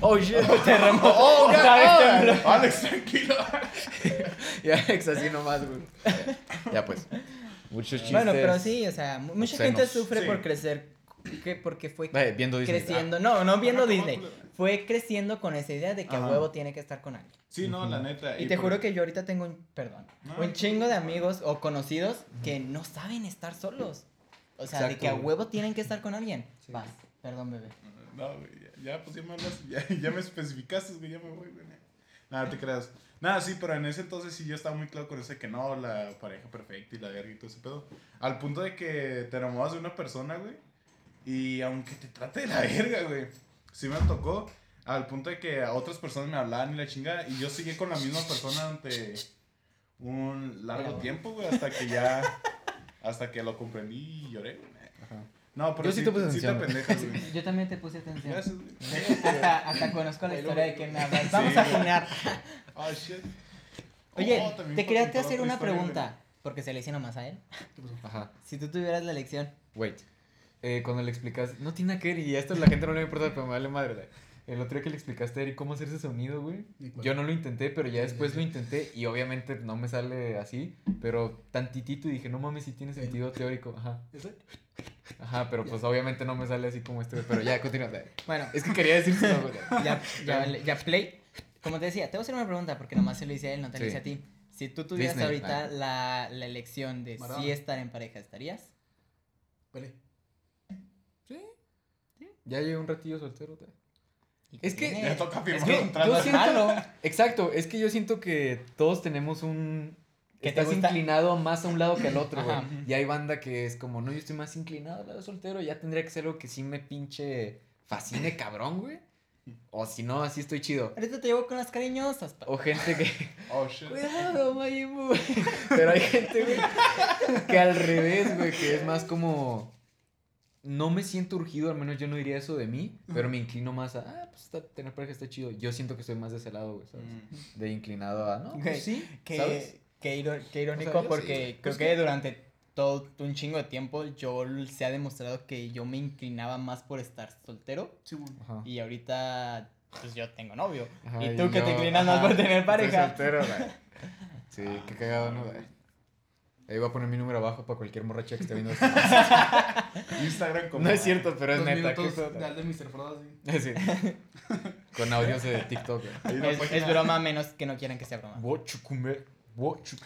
Oh shit. Terremoto. Oh, Otra vez God. Alex, tranquilo. Y Alex así nomás, güey. Ya pues. Muchos chistes. Bueno, pero sí, o sea, mu- mucha gente sufre Sí. por crecer. que Porque fue viendo Disney. creciendo. No, no viendo ¿cómo, Disney. Fue creciendo con esa idea de que a huevo tiene que estar con alguien. Sí, no, la neta. Y te por- juro que yo ahorita tengo un, perdón, No, un chingo de amigos o conocidos que no saben estar solos. O sea, de que a huevo tienen que estar con alguien. Sí. Vas, perdón, bebé. No, güey, ya, pues ya me hablas, ya, ya me especificaste, güey, ya me voy, güey. Nada, te creas. Nada, sí, pero en ese entonces sí yo estaba muy claro con eso de que no, la pareja perfecta y la verga y todo ese pedo. Al punto de que te enamoras de una persona, güey, y aunque te trate de la verga, güey, sí me tocó. Al punto de que a otras personas me hablaban y la chingada, y yo seguí con la misma persona durante un largo tiempo, güey, hasta que ya, hasta que lo comprendí y lloré, güey. No, pero Yo sí te puse sí te atención, güey. pendejas, güey. Yo también te puse atención. Gracias, güey. hasta, hasta conozco la historia de quién me hablas. Sí, Vamos a. Oh, shit. Oye, Oh, te quería hacer una pregunta. Porque se le hizo nomás a él. Ajá. Si tú tuvieras la elección. Wait. Eh, cuando le explicas, no tiene nada que ver y esto la gente no le importa, pero me vale madre. El otro día que le explicaste a Eric cómo hacer ese sonido, güey. Yo no lo intenté, pero ya después lo intenté y obviamente no me sale así, pero tantitito y dije, no mames, si tiene sentido teórico. Ajá. Ajá, pero pues obviamente no me sale así como este, pero ya, continúa. Bueno, Es que quería decir ya, ya, ya play. Como te decía, te voy a hacer una pregunta porque nomás se lo hice a él, no te lo Sí. hice a ti. Si tú tuvieras Disney, ahorita ah. la, la elección de Maradona. si estar en pareja, ¿estarías? Pele. Sí. Ya llevo un ratillo soltero. güey. ¿Y Es que-? Ya toca Es firmar que un trato. yo es siento, malo. exacto, es que yo siento que todos tenemos un... ¿Que Estás inclinado más a un lado que al otro, güey. Y hay banda que es como, no, yo estoy más inclinado al lado soltero, ya tendría que ser algo que sí me pinche fascine cabrón, güey. O si no, así estoy chido. Ahorita te llevo con las cariñosas. pa- O gente que... Oh, shit. Cuidado, Majin Buu. Pero hay gente, güey, que al revés, güey, que es más como... No me siento urgido, al menos yo no diría eso de mí, pero me inclino más a, ah, pues está- tener pareja está chido. Yo siento que estoy más de ese lado, güey, ¿sabes? Mm. De inclinado a, no, pues sí, Qué, ¿sabes? qué, irónico O sea, yo porque sí, creo pues que que- durante todo un chingo de tiempo yo se ha demostrado que yo me inclinaba más por estar soltero Simón. Ajá. y ahorita pues yo tengo novio. Ajá, y tú que te inclinas más por tener estoy pareja. soltero, güey. Sí, qué cagado, ¿no, güey? Ahí voy a poner mi número abajo para cualquier morracha que esté viendo esto. Instagram como... No es cierto, pero es neta. minutos qué de pedo. al de Mr. Frodo, así. Sí. Con audios de TikTok, Es, broma menos que no quieran que sea broma.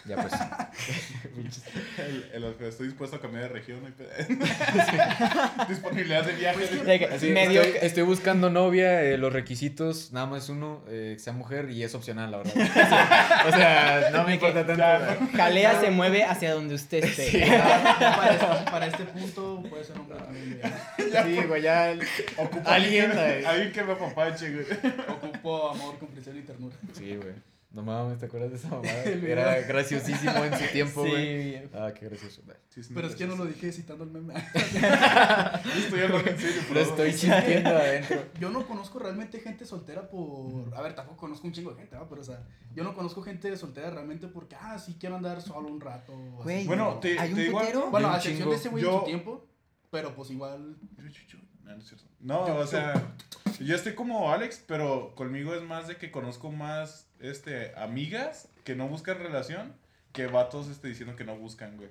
Ya pues. El, el- estoy dispuesto a cambiar de región. Disponibilidad de viaje. Así, medio estoy, estoy buscando novia, eh, los requisitos, nada más uno, eh, que sea mujer y es opcional, la verdad. o sea, no me importa tanto. Jalea se mueve hacia donde usted esté. Sí. Para, este, para este punto puede ser hombre también. ya. Sí, güey, ya. el- Ocupo Alguien, alguien, eh. alguien que me apapache, güey. Ocupo amor, comprensión y ternura. Sí, güey. No mames, ¿te acuerdas de esa mamada? Era graciosísimo en su tiempo, güey. Sí. Ah, qué gracioso. Sí, Pero es que yo no lo dije citando el meme. Estoy hablando en serio, Lo estoy sintiendo adentro. Yo no conozco realmente gente soltera por... A ver, tampoco conozco un chingo de gente, ¿no? Pero, o sea, yo no conozco gente soltera realmente porque, ah, sí quiero andar solo un rato. Güey, Bueno, te- ¿hay un te algo. Bueno, a excepción chingo. de ese güey en su tiempo, pero pues igual... Yo, yo, yo. No, no es cierto. No, o sea, yo estoy como Alex, pero conmigo es más de que conozco más este amigas que no buscan relación que vatos este, diciendo que no buscan, güey.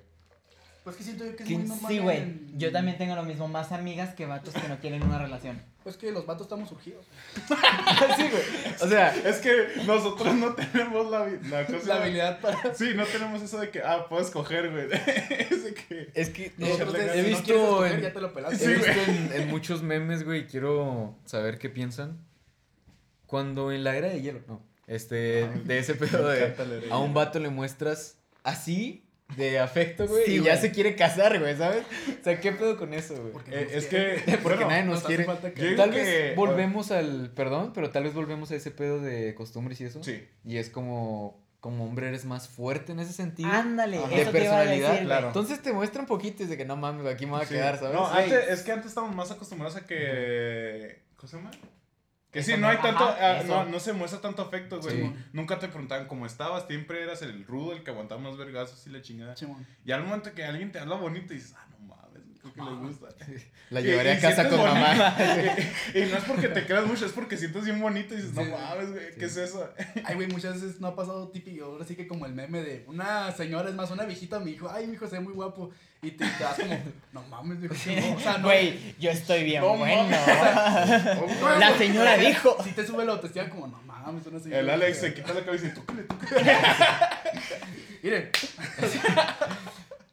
Pues que siento yo que es muy normal. Sí, güey. en- Yo también tengo lo mismo, más amigas que vatos que no quieren una relación. Pues que los vatos estamos surgidos. sí, güey. O sea, Es que nosotros no tenemos la, la cosa. La habilidad para... Sí, no tenemos eso de que, ah, puedes coger, güey. es de que. es que Nosotros he si no visto quieres escoger, en- ya te lo pelaste. he visto en, en muchos memes, güey. Quiero saber qué piensan. Cuando en la era de hielo, no. Este, de ese pedo de. A un vato le muestras así, de afecto, güey. Sí, y ya se quiere casar, güey, ¿sabes? O sea, ¿qué pedo con eso, güey? Porque Eh, nos es que. Porque bueno, nadie nos hace quiere. que- Tal que- vez volvemos al. Perdón, pero tal vez volvemos a ese pedo de costumbres y eso. Sí. Y es como. Como hombre eres más fuerte en ese sentido. Ándale, Ajá. de eso te iba a personalidad, decir, claro. Entonces te muestra un poquito y de que no mames, güey, aquí me voy a Sí. quedar, ¿sabes? No, antes, es que antes estábamos más acostumbrados a que. ¿Cómo se llama? Que sí, no hay tanto. ajá, ah, no, no se muestra tanto afecto, güey. Sí. Nunca te preguntaban cómo estabas. Siempre eras el rudo, el que aguantaba más vergazos y la chingada. Simón. Y al momento que alguien te habla bonito, dices, ah, creo que le gusta. La y a casa con mamá. y no es porque te creas mucho, es porque sientes bien bonito y dices, no mames, güey, ¿qué es eso? Ay, güey, muchas veces no ha pasado típico. Ahora sí que como el meme de una señora, es más, una viejita me dijo, ay, mi hijo se ve muy guapo. Y te te das como, no mames, dijo, no, o sea, no. Güey, yo estoy bien No bueno. mames. No, La señora dijo. Si te sube la autoestima, como, no mames, una señora. El Alex se quita la cabeza y tú, tú. Mire.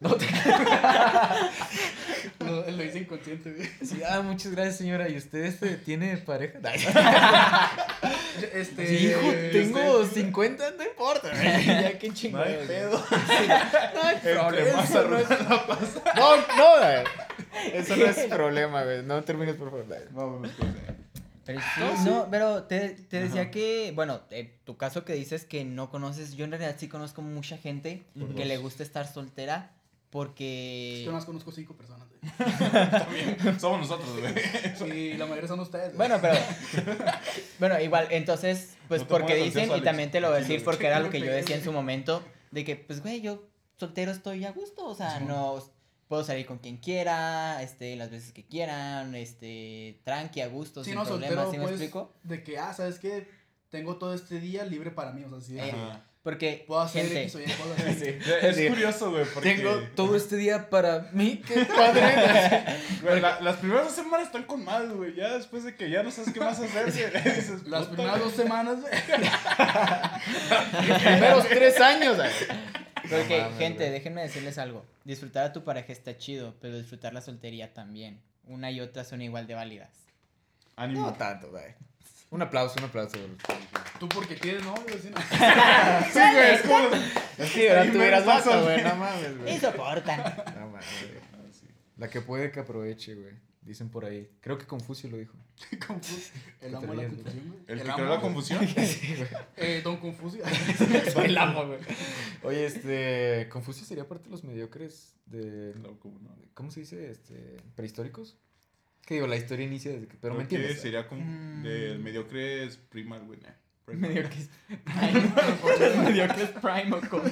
No te- Lo, lo hice inconsciente, güey. Sí, ah, muchas gracias, señora. ¿Y usted este, tiene pareja? Este. Hijo, tengo este- 50, no importa. güey. Ya qué No chingón. hay pedo. No hay problema. Eso no, es... arruga la pasa. no, no, güey. Eso no es problema, güey. No termines, por favor. Vámonos, pues. Pero sí, no, pero te, te decía que, bueno, eh, tu caso que dices que no conoces, yo en realidad sí conozco mucha gente que le gusta estar soltera porque... Yo más conozco cinco personas, güey. También. Somos nosotros, güey. Y la mayoría son ustedes. güey. Bueno, pero... bueno, igual, entonces, pues No porque dicen, y también te lo voy a decir porque era lo que yo decía en su momento, de que, pues, güey, yo soltero estoy a gusto, o sea, Sí. no... Puedo salir con quien quiera, este, las veces que quieran, este, tranqui, a gusto, Sí, sin no, problemas, soltero, ¿sí me pues, explico? de que, ah, ¿sabes qué? Tengo todo este día libre para mí, o sea, así de Eh. Porque, puedo hacer gente, X o Y cosas. Sí. Es Sí. curioso, güey, porque... Tengo todo este día para mí. Qué padre. Güey, la- las primeras dos semanas están con mal, güey. Ya después de que ya no sabes qué más hacer, dices, Las primeras dos semanas, güey. Los primeros tres años, güey. Porque, No mames, gente, güey. déjenme decirles algo. Disfrutar a tu pareja está chido, pero disfrutar la soltería también. Una y otra son igual de válidas. Ánimo. No tanto, güey. Un aplauso, un aplauso. Tú porque tienes novio. Sí, güey, es como... Es que ahora tuvieras vaso, güey. No mames, güey. Y soportan. No mames, güey. La que puede que aproveche, güey. Dicen por ahí. Creo que Confucio lo dijo. Confu- El amo de la confusión, güey. El que amo, creó la confusión. Sí, güey. Eh, Don Confucio. Soy el amo, güey. Oye, este. Confucio sería parte de los mediocres de. No, ¿cómo no? ¿Cómo se dice? Este. prehistóricos. Que digo, la historia inicia desde que. Pero me entiendes. sería como Mm. del mediocre es primal, güey. nah, primal. Medio que es prime. Medio que es prime o como.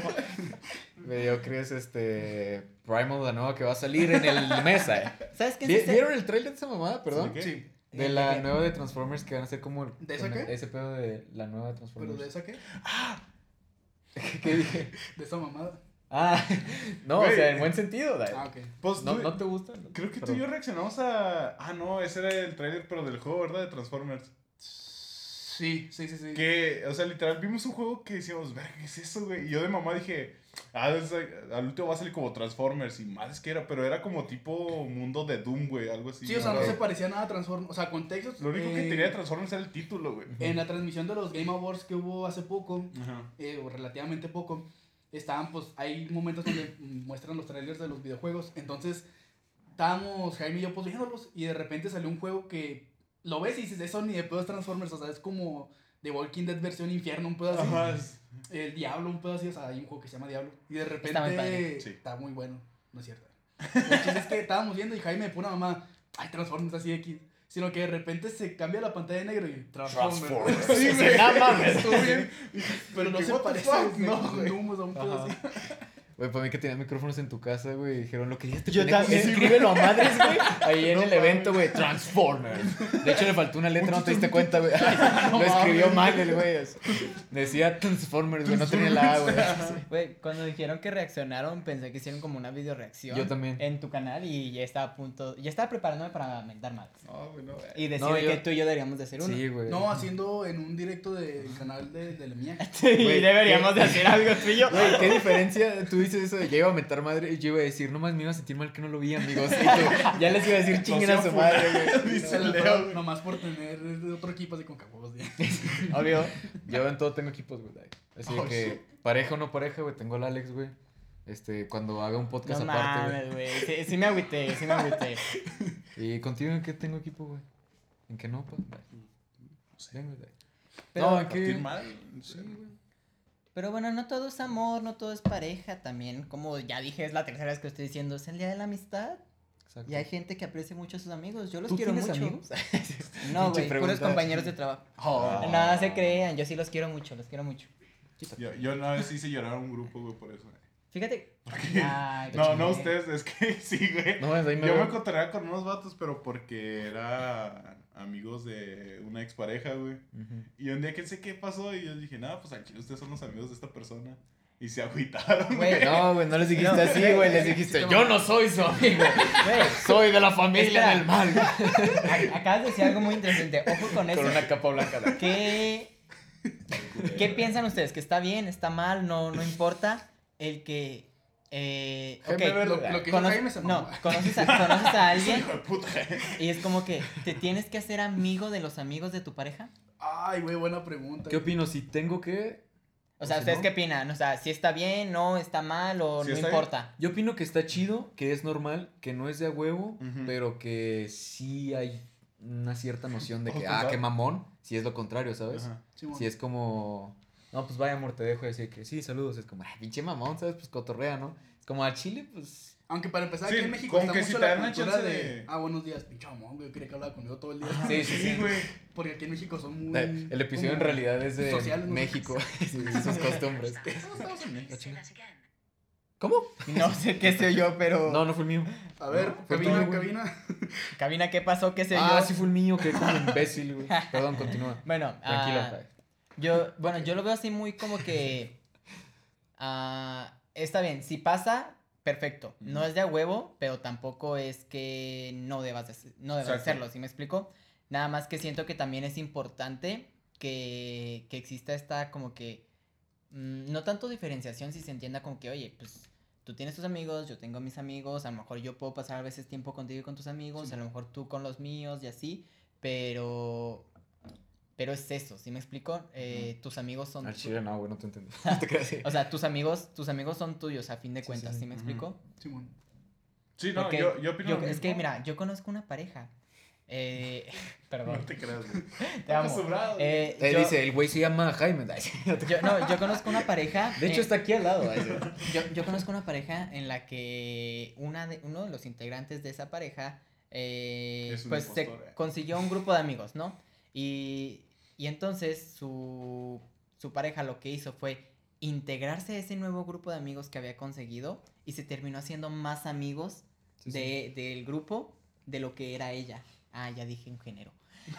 Mediocres, este. Primal, la nueva que va a salir en el mesa, eh. ¿Sabes qué ¿Vi- es? ¿Vieron el trailer de esa mamada? Perdón. ¿De? Sí. De Eh, la nueva de Transformers que van a ser como. el- ¿De esa qué? Ese pedo de la nueva de ¿Pero Transformers. de esa qué? ¿Qué dije? De esa mamada. Ah, no, o sea, en buen sentido, Dai. Ah, ok. Pues ¿No, tú- ¿No te gusta? Creo que tú y yo reaccionamos a... Ah, no, ese era el trailer, pero del juego, ¿verdad? De Transformers. Sí, sí, sí, sí. Que, o sea, literal, vimos un juego que decíamos, verga, ¿qué es eso, güey? Y yo de mamá dije, ah, es- al último va a salir como Transformers. Y más que era, pero era como tipo mundo de Doom, güey, algo así. Sí, o sea, no se parecía nada a Transformers. O sea, contextos. Lo único que eh, tenía de Transformers era el título, güey. En la transmisión de los Game Awards que hubo hace poco, Ajá. eh, o relativamente poco, estaban, pues, hay momentos donde muestran los trailers de los videojuegos. Entonces, estábamos Jaime y yo, pues, viéndolos, y de repente salió un juego que lo ves y dices, eso ni de pedo es Transformers, o sea, es como The Walking Dead versión infierno, un pedo así. Ajá, El Diablo, un pedo así, o sea, hay un juego que se llama Diablo. Y de repente Está muy padre. Sí. está muy bueno, no es cierto. El es que estábamos viendo y Jaime me pone mamá, ay, Transformers así X. Sino que de repente se cambia la pantalla de negro y Transformers. Transformers. Sí, no. Pero no ¿Qué, se parece fuck? no, No, güey. un pedo así. Güey, para mí que tenías micrófonos en tu casa, güey, dijeron lo que ya te Yo también. Escríbelo a madres, güey. Ahí en No el evento, güey, Transformers. De hecho, le faltó una letra, no te diste cuenta, güey. Lo escribió mal el güey. Decía Transformers, güey, no tenía la A, güey. Güey, cuando dijeron que reaccionaron, pensé que hicieron como una video reacción. Yo también. En tu canal y ya estaba a punto. Ya estaba preparándome para mentar más. No, güey, no, güey. Y decir No, yo- que tú y yo deberíamos de hacer uno. Sí, güey. No, haciendo en un directo del canal de, de la mía. Sí, Güey, deberíamos ¿qué? de hacer algo tú y yo. Güey, ¿qué diferencia? Tú dices eso de ya iba a mentar madre y yo iba a decir, nomás me iba a sentir mal que no lo vi, amigos. Y tú, ya les iba a decir chinguen a su madre, güey. Dice Leo. nomás por tener otro equipo así con cabos. Obvio. Yo en todo tengo equipos, güey. Así Oh, que, pareja o no pareja, güey, tengo al Alex, güey. Este, cuando haga un podcast No aparte, mames, güey. Sí, sí me agüité, sí me agüité. güey. ¿Y contigo en qué tengo equipo, güey? ¿En qué no, pa? Bye. Ven, güey, bye. Pero, No, ¿en qué? mal, no sé. Sí, güey. Pero bueno, no todo es amor, no todo es pareja también. Como ya dije, es la tercera vez que estoy diciendo, es el día de la amistad. Exacto. Y hay gente que aprecia mucho a sus amigos. Yo los ¿Tú quiero tienes mucho. amigos? No, güey, puros compañeros de trabajo. Oh. Nada se crean, yo sí los quiero mucho, los quiero mucho. Yo, yo una vez hice llorar a un grupo, güey, por eso. güey. Fíjate. qué? Ay, No, no ustedes, es que sí, güey. No, ahí me Yo veo. me cotorreaba con unos vatos, pero porque era amigos de una expareja, güey. Y un día que sé qué pasó y yo dije, nada, pues al chile ustedes son los amigos de esta persona. Y se agüitaron, Güey. No, güey, no les dijiste No, así, güey. Les dijiste, yo no soy su amigo. Güey, Soy de la familia Espera. del mal. acabas de decir algo muy interesante. Ojo con eso. Con una capa blanca. güey. ¿Qué, ¿Qué piensan ustedes? ¿Que está bien? ¿Está mal? No, no importa. El que. Eh, ok, Jaime Verde. Lo, lo que cono- no, conoces a, conoces a alguien Hijo de puta. y es como que te tienes que hacer amigo de los amigos de tu pareja. Ay, güey, buena pregunta. ¿Qué opino? Si tengo que. O sea, si ¿ustedes no? qué opinan? O sea, si está bien, no está mal o no bien. importa. Yo opino que está chido, que es normal, que no es de a huevo, pero que sí hay una cierta noción de que, ah, qué mamón, si es lo contrario, ¿sabes? Si es como, no, pues vaya amor, te dejo y decir que sí, saludos, es como, ah, pinche mamón, ¿sabes? Pues cotorrea, ¿no? Es como al chile, pues, Aunque para empezar, Sí, aquí en México está que mucho si la cultura de... de- Ah, buenos días, pinche mamón, güey. Yo quería que hablara conmigo todo el día. sí, sí, sí. güey. Porque aquí en México son muy... El episodio en realidad es de ¿no? México, sí, sus costumbres. Estamos en México. ¿Cómo? No sé qué sé yo, pero. No, no fue el mío. A ver, No, cabina, cabina. Cabina, ¿qué pasó? ¿Qué sé Ah, yo? sí fue el mío, que como imbécil, güey. Perdón, continúa. Bueno, Tranquilo, ah, Jai. Yo, bueno, yo lo veo así muy como que. ah, está bien, si pasa, perfecto. No es de a huevo, pero tampoco es que no debas, de no debas Exacto. hacerlo, ¿sí me explico? Nada más que siento que también es importante que, que exista esta como que. mm, no tanto diferenciación, si se entienda como que, oye, pues. Tú tienes tus amigos, yo tengo mis amigos, a lo mejor yo puedo pasar a veces tiempo contigo y con tus amigos, Sí. a lo mejor tú con los míos y así, pero pero es eso, ¿sí me explico? Eh, tus amigos son... Al tu- chile no, güey, no te entendí. No te creas. O sea, tus amigos, tus amigos son tuyos a fin de Sí, cuentas, sí, ¿sí, sí. me explico? Simón. Sí, no, Porque yo, yo opino yo- lo es que mira, yo conozco una pareja. Eh, No perdón, te creas, güey. te amo. Eh, Él yo, dice, el güey se llama Jaime. Sí, no te- yo- no, yo conozco una pareja. De hecho, eh, está aquí al lado. sí. yo, yo conozco una pareja en la que una de, uno de los integrantes de esa pareja eh, Es pues se impostor, eh. consiguió un grupo de amigos, ¿no? Y, y entonces su, su pareja lo que hizo fue integrarse a ese nuevo grupo de amigos que había conseguido y se terminó haciendo más amigos Sí, sí. de, del grupo de lo que era ella. Ah, ya dije un género.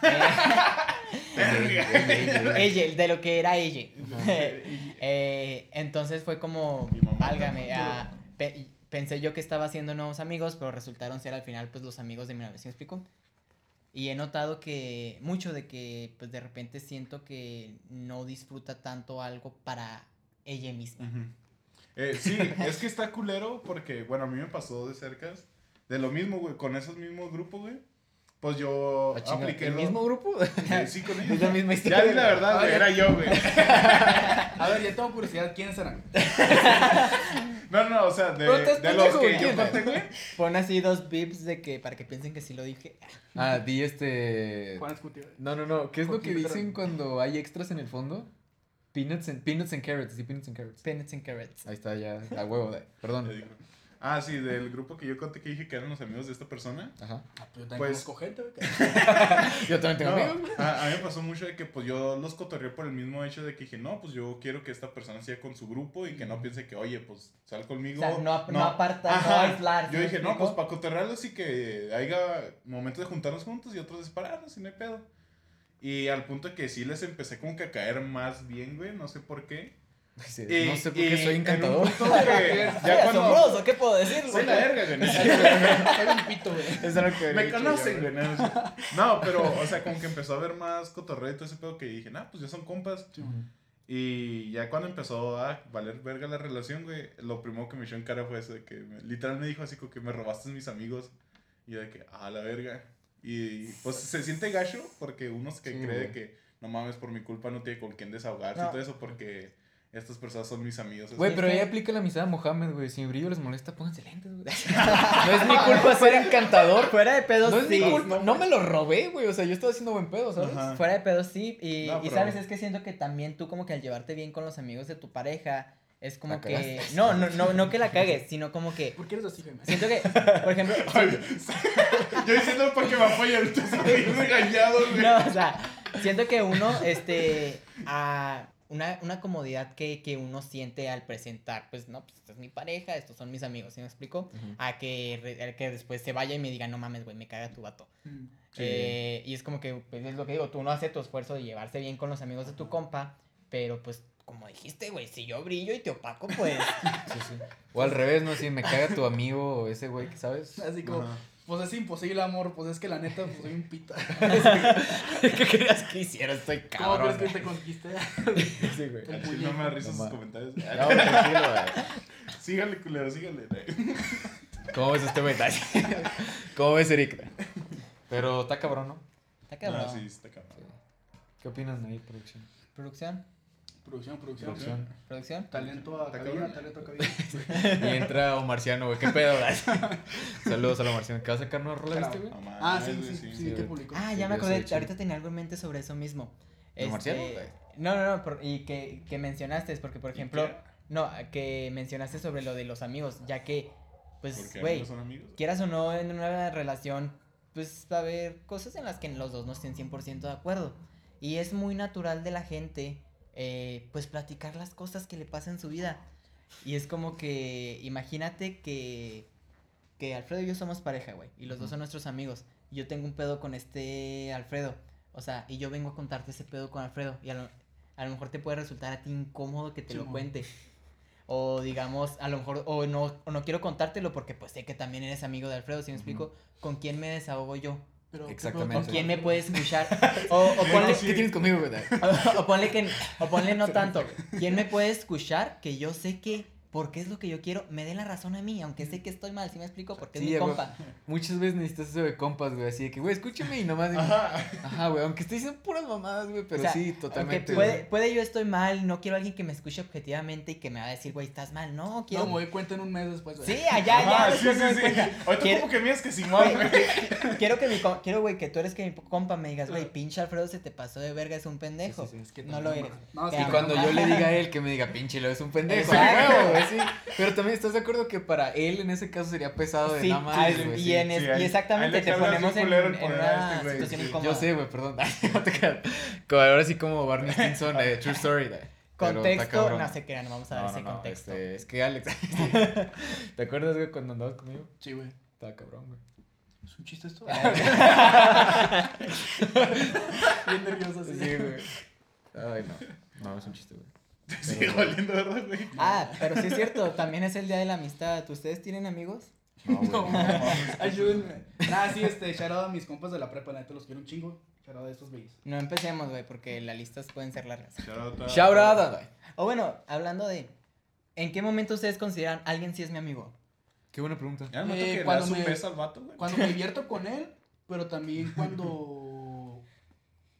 Eh, ella, de lo que era ella. Eh, entonces fue como, válgame, ah, pe- pensé yo que estaba haciendo nuevos amigos, pero resultaron ser al final pues los amigos de mi novia, ¿sí me explico? Y he notado que mucho de que pues de repente siento que no disfruta tanto algo para ella misma. Eh, sí, es que está culero porque, bueno, a mí me pasó de cerca. De lo mismo, güey, con esos mismos grupos, güey. Pues yo Ah, chinga, apliqué ¿El lo- mismo grupo? Eh, Sí, con ellos. Es la misma Ya historia. di la verdad, güey, era yo, güey. A ver, ya tengo curiosidad, ¿quiénes eran? No, no, o sea, de, de los que yo conté, güey. Pon así dos bips de que para que piensen que sí lo dije. Ah, di este. Juan Escuti, güey. No, no, no. ¿Qué es lo que dicen cuando hay extras en el fondo? Peanuts and, peanuts and carrots. Sí, peanuts and carrots. Peanuts and carrots. Ahí está, ya. A huevo. de- Perdón. Ah, sí, del grupo que yo conté que dije que eran los amigos de esta persona. Ajá. Ah, pues yo también Pues- conozco gente, Yo también tengo No, amigos. a, a mí me pasó mucho de que pues yo los cotorreé por el mismo hecho de que dije, no, pues yo quiero que esta persona siga con su grupo y que no piense que, oye, pues sal O conmigo. sea, no, no apartar, no Ajá. aislar. ¿sí Yo dije, no, pues para cotorrearlos y que haya momentos de juntarnos juntos y otros de separarnos y no hay pedo. Y al punto de que sí les empecé como que a caer más bien, güey, no sé por qué. Y- no sé por y qué soy en encantador. punto que ya cuando... asombroso, ¿qué puedo decir? Soy la verga, güey. Soy un pito, güey. Eso es lo que Me conocen, güey. No, No, pero, o sea, como que empezó a haber más cotorreo y todo ese pedo que dije, nah, pues ya son compas. Y ya cuando empezó a valer verga la relación, güey, lo primero que me echó en cara fue eso de que me- literal me dijo así como que me robaste mis amigos. Y yo de que, ah, la verga. Y pues se siente gacho porque uno es que Sí, cree güey. que no mames, por mi culpa no tiene con quién desahogarse y No. todo eso porque estas personas son mis amigos. Güey, pero ahí aplica la amistad a Mohamed, güey. Si mi brillo les molesta, pónganse lentes, güey. No es mi culpa ser encantador. Fuera de pedos, No es sí. mi culpa. No me lo robé, güey. O sea, yo estaba haciendo buen pedo, ¿sabes? Ajá. Fuera de pedos, sí. Y, No, y sabes, es que siento que también tú como que al llevarte bien con los amigos de tu pareja, es como La que... No, no, no, no que la cagues, sino como que... ¿Por qué eres así, Jaime? Siento que, por ejemplo... Yo diciendo para que me apoyen, tú estás regañado, güey. No, o sea, siento que uno, este, a una, una comodidad que, que uno siente al presentar, pues, no, pues, esta es mi pareja, estos son mis amigos, ¿sí me explico? A que, re- a que después se vaya y me diga, no mames, güey, me caga tu vato. Mm. Sí. Eh, y es como que, pues, es lo que digo, tú no haces tu esfuerzo de llevarse bien con los amigos de tu compa, pero, pues, como dijiste, güey, si yo brillo y te opaco, pues... Sí, sí. O al revés, ¿no? Si me caga tu amigo o ese güey, que ¿sabes? Así como. Pues es imposible, amor. Pues es que la neta, pues soy un pito. ¿Qué querías que hiciera? Estoy ¿Cómo cabrón. crees que te conquisté? Sí, güey. No me da risa No sus comentarios. No, tranquilo, güey. Sígale, culero, sígale. ¿Cómo ves este güey? ¿Cómo ves, Eric? Pero está cabrón, ¿no? Está cabrón. No, sí, está cabrón. ¿Qué opinan ahí, producción? ¿Producción? Producción, producción. Producción. ¿Producción? Talento a cabina, cabrón. talento a cabina. Y entra Omarciano, güey. ¿Qué pedo, güey? Saludos a la Marciano. ¿Qué va a sacar una rola, viste, güey? Ah, sí, sí, sí, sí, publicó. Ah, Sí, ya me acordé. Ahorita tenía algo en mente sobre eso mismo. ¿De Marciano, Este? No, no, no. por- y que, que mencionaste, es porque, por ejemplo. No, que mencionaste sobre lo de los amigos, ya que, pues, güey, quieras o no, en una relación, pues va a haber cosas en las que los dos no estén 100% de acuerdo. Y es muy natural de la gente, eh, pues, platicar las cosas que le pasan en su vida. Y es como que, imagínate que, que Alfredo y yo somos pareja, güey, y los dos son nuestros amigos. Y yo tengo un pedo con este Alfredo. O sea, y yo vengo a contarte ese pedo con Alfredo. Y a lo, a lo mejor te puede resultar a ti incómodo que te lo cuente. O digamos, a lo mejor, o no, o no quiero contártelo porque pues sé que también eres amigo de Alfredo, si me explico, ¿con quién me desahogo yo? Pero, ¿qué Exactamente. Quién me puede escuchar? O, o ponle. ¿Qué tienes conmigo, güey? o, ponle que, o ponle no tanto. ¿Quién me puede escuchar que yo sé que porque es lo que yo quiero, me dé la razón a mí, aunque sé que estoy mal, si me explico? Porque Sí, es mi compa. Muchas veces necesitas eso de compas, güey. Así de que, güey, escúchame y nomás. digo, Ajá. Ajá, güey. Aunque esté diciendo puras mamadas, güey. Pero O sea, sí, totalmente. puede, güey. puede yo estoy mal, no quiero a alguien que me escuche objetivamente y que me va a decir, güey, estás mal. No, quiero. No, me doy cuenta en un mes después, güey. Sí, allá, allá. sí, me sí, sí. cuenta. Ahorita Quiero- como que miras que Simón, Güey, güey. quiero que mi quiero güey que tú eres que mi compa me digas, güey, pinche Alfredo se te pasó de verga, es un pendejo. Sí, sí, sí, Es que no lo eres. No, sí, Y cuando yo le diga a él que me diga, pinche, lo es un pendejo. Exacto. güey, sí. Pero también estás de acuerdo que para él en ese caso sería pesado de Sí, nada más. güey, y, sí. en es- sí, y ahí- exactamente te ponemos en, en una este güey, situación sí. incómoda. Yo sé, güey, perdón. No te creas. Como ahora sí como Barney Stinson, de True Story. Contexto, no sé qué, no vamos a dar No, ese no, contexto. este, es que Alex. ¿Te acuerdas, güey, cuando andabas conmigo? Sí, güey. Estaba cabrón, güey. ¿Es un chiste esto? Bien nervioso, así. Sí, güey. Ay, no. No, es un chiste, güey. Te sigue valiendo, ¿verdad, güey? Ah, pero sí es cierto, también es el día de la amistad. ¿Ustedes tienen amigos? No, güey. No, mames. Ayúdenme. Ah, sí, este, shout out a mis compas de la prepa, la neta los quiero un chingo. Shout out a estos bellos. No empecemos, güey, porque las listas pueden ser largas. Shout out a- Shout out, güey. O bueno, hablando de, ¿en qué momento ustedes consideran alguien si es mi amigo? Qué buena pregunta. Eh, cuando me- beso al vato, güey. Cuando me divierto con él, pero también cuando.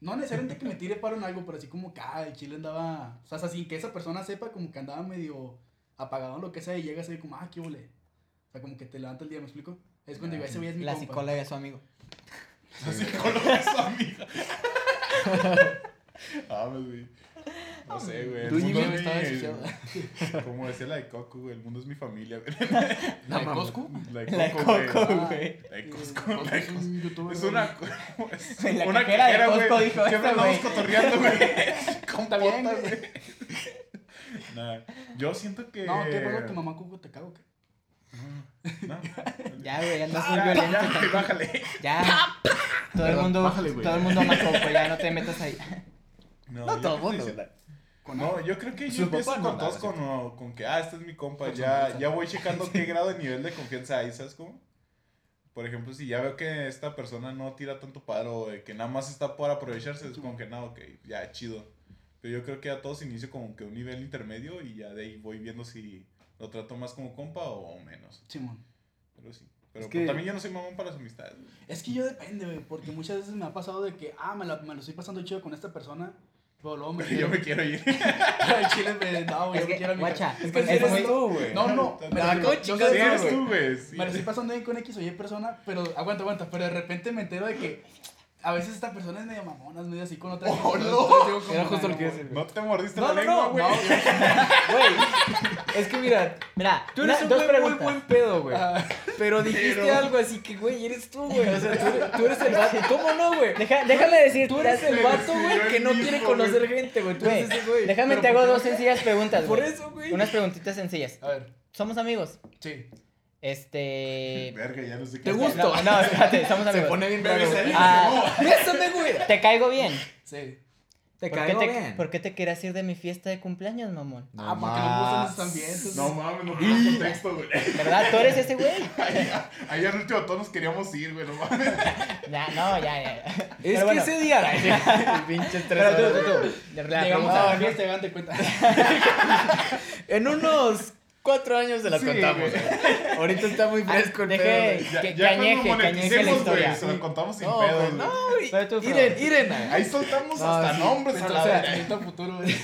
No necesariamente que me tire paro en algo, pero así como que, ah, el chile andaba. O sea, sin que esa persona sepa, como que andaba medio apagado lo que sea y llegas ahí como, ah, qué huele. O sea, como que te levanta el día, ¿me explico? Es cuando digo, ese güey es mi La compa. psicóloga de su amigo. Con lo de su amiga. Ah, pues, güey. No sé, güey. Tú, El mundo Jimmy, es mi- asociado. Como decía la de Coco, güey. El mundo es mi familia, güey. ¿La de? La de Coco, güey. Coco, Ah. La de Costco, la de Costco. Es una, es una cajera de Costco güey. dijo Siempre andamos cotorreando, güey. Con Está bien, botas, güey. Nah, yo siento que... No, ¿qué pedo que mamá Cuco te cago? ¿qué? No. Ya, güey, andas muy Ah, violento. ya, bájale. Ya. Todo el mundo, bájale, güey. todo el mundo ama Coco, ya no te metas ahí. No, todo el mundo. Con No, yo creo que yo empiezo con no, todos con, con que, ah, este es mi compa, Con ya, ya voy checando qué grado de nivel de confianza hay, ¿sabes cómo? Por ejemplo, si ya veo que esta persona no tira tanto paro, de que nada más está por aprovecharse, es como que, no, ok, ya, chido. Pero yo creo que a todos inicio como que un nivel intermedio y ya de ahí voy viendo si lo trato más como compa o menos. Simón. Pero sí. Pero Es que- pues, también yo no soy mamón para las amistades. Es que yo depende, güey, porque muchas veces me ha pasado de que, ah, me, la- me lo estoy pasando chido con esta persona, pero luego me yo me quiero ir. Al chile me, no, güey, yo me quiero a mi guacha. Es que Es eres muy- tú, güey. No, no, me ¿cómo refiero- yo chingados sé- Sí, no, eres tú, güey. sí. Me lo estoy pasando bien con X o Y persona, pero aguanta, aguanta, pero de repente me entero de que a veces esta persona es medio mamona, es medio así con otra Oh, gente, no. Era justo "Ay, lo que iba a no, decir, No te mordiste No, la no, lengua, no, güey. no, Güey, es que mira, Mira, tú eres una- un muy buen pedo, güey. Ah, Pero dijiste Pero- algo así que, güey, eres tú, güey. O sea, tú eres, tú eres el vato. ¿Cómo no, güey? Deja- déjame decir, Tú eres el vato, güey, que no quiere conocer gente, güey. Tú eres ese güey. déjame Pero te hago ¿por dos sencillas preguntas, Por güey. eso, güey. Unas preguntitas sencillas. a ver, ¿Somos amigos? sí. Este... Verga, ya no sé qué ¿Te gusta? No, no, espérate, Se amigos. pone bien Me raro. Ah, Bésame, güey. ¿Te caigo bien? Sí. Te ¿Por qué caigo te, bien. ¿Por qué te querías ir de mi fiesta de cumpleaños, mamón? No ah, porque no me gustan más. esos ambientes. No mames, no tengo contexto, güey. ¿Verdad? Tú eres ese güey. Ahí al último todos nos queríamos ir, güey, no mames. Ya, no, ya, ya. Es Pero que bueno, ese día. El pinche tres Pero tú, tú, tú. Llegamos a la fiesta y de cuenta. En unos cuatro años se la Sí, contamos. güey. Ahorita está muy fresco deje- pedo. Ya, Que- ya que cuando añeje, que añeje la historia. güey, se lo contamos sin No, güey. no, güey. Pero tú, Fro. Iren, Iren. Ahí soltamos No, hasta sí. nombres a la futuro, güey.